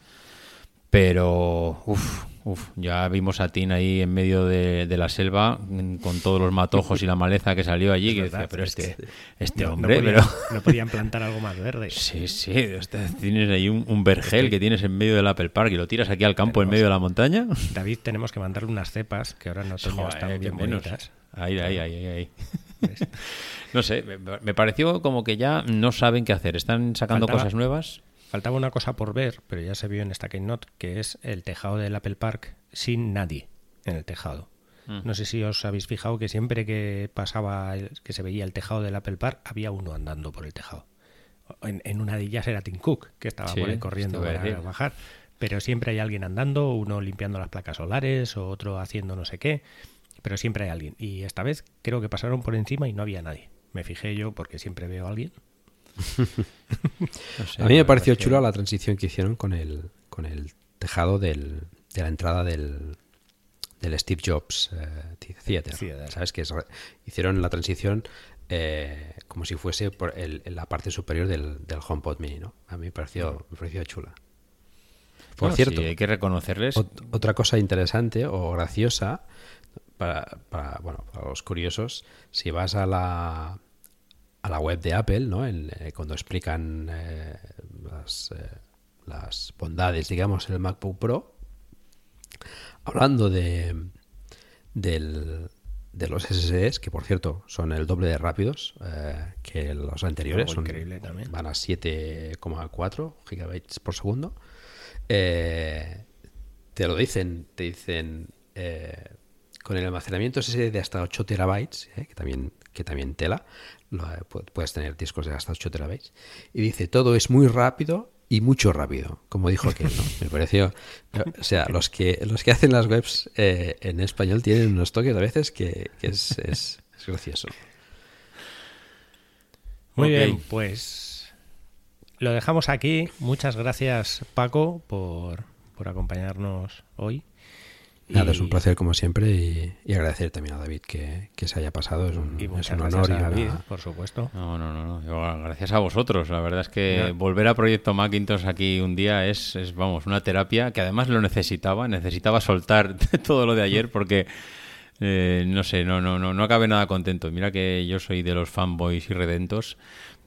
Pero, uff, uf, ya vimos a Tin ahí en medio de, de la selva con todos los matojos y la maleza que salió allí. que decía, pero es este, este no- no hombre, podían- pero. no podían plantar algo más verde. <laughs> Sí, sí, este- tienes ahí un, un vergel que tienes en medio del Apple Park y lo tiras aquí al campo en medio de la montaña. <laughs> David, tenemos que mandarle unas cepas que ahora no tenemos qué bien menos. bonitas. Ahí, ahí, ahí. <laughs> No sé, me, me pareció como que ya no saben qué hacer. Están sacando Faltaba- cosas nuevas. Faltaba una cosa por ver, pero ya se vio en esta Keynote, que es el tejado del Apple Park sin nadie en el tejado. Mm. No sé si os habéis fijado que siempre que pasaba, que se veía el tejado del Apple Park, había uno andando por el tejado. En, en una de ellas era Tim Cook, que estaba Sí, por ahí corriendo para bajar. Pero siempre hay alguien andando, uno limpiando las placas solares, o otro haciendo no sé qué. Pero siempre hay alguien. Y esta vez creo que pasaron por encima y no había nadie. Me fijé yo porque siempre veo a alguien. <laughs> No sé, a mí me pareció que- chula la transición que hicieron con el, con el tejado del, de la entrada del, del Steve Jobs eh, Theater. Theater. ¿Sabes? Que es hicieron la transición eh, como si fuese por el- la parte superior del, del HomePod Mini, ¿no? A mí me pareció, me pareció chula. Por No, cierto, sí, hay que reconocerles. ot- otra cosa interesante o graciosa para, para, bueno, para los curiosos, si vas a la, a la web de Apple, ¿no? En, eh, cuando explican eh, las, eh, las bondades, digamos, del MacBook Pro, hablando de, del, de los SSDs, que por cierto son el doble de rápidos que los anteriores, son, increíble también. van a 7,4 gigabytes por segundo. Te lo dicen, te dicen con el almacenamiento SSD de hasta 8 terabytes, que también que también tela, puedes tener discos de hasta 8 terabytes, y dice todo es muy rápido y mucho rápido, como dijo aquel, ¿no? Me pareció, o sea, <laughs> los que los que hacen las webs eh, en español tienen unos toques a veces que, que es, es, es, gracioso. Muy okay. bien, pues lo dejamos aquí. Muchas gracias, Paco, por, por acompañarnos hoy. Nada, y... es un placer como siempre y, y, agradecer también a David que, que se haya pasado. Es un, y es un honor. a David, una... por supuesto. No, no, no, no. Gracias a vosotros. La verdad es que yeah. volver a Proyecto Macintosh aquí un día es, es, vamos, una terapia que además lo necesitaba. Necesitaba soltar <laughs> todo lo de ayer porque, eh, no sé, no, no, no, no acabé nada contento. Mira que yo soy de los fanboys y redentos,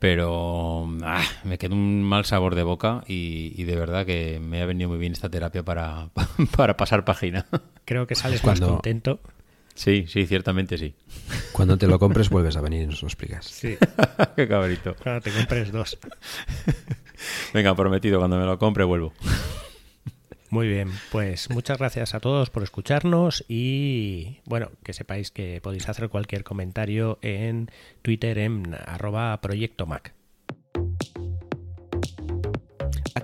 pero ah, me quedó un mal sabor de boca y, y, de verdad que me ha venido muy bien esta terapia para, <laughs> para pasar página. Creo que sales Cuando... más contento. Sí, sí, ciertamente sí. Cuando te lo <laughs> compres vuelves a venir y nos lo explicas. Sí. <laughs> Qué cabrito. Cuando te compres dos. Venga, prometido, cuando me lo compre vuelvo. Muy bien, pues muchas gracias a todos por escucharnos y bueno, que sepáis que podéis hacer cualquier comentario en Twitter en arroba Proyecto Mac.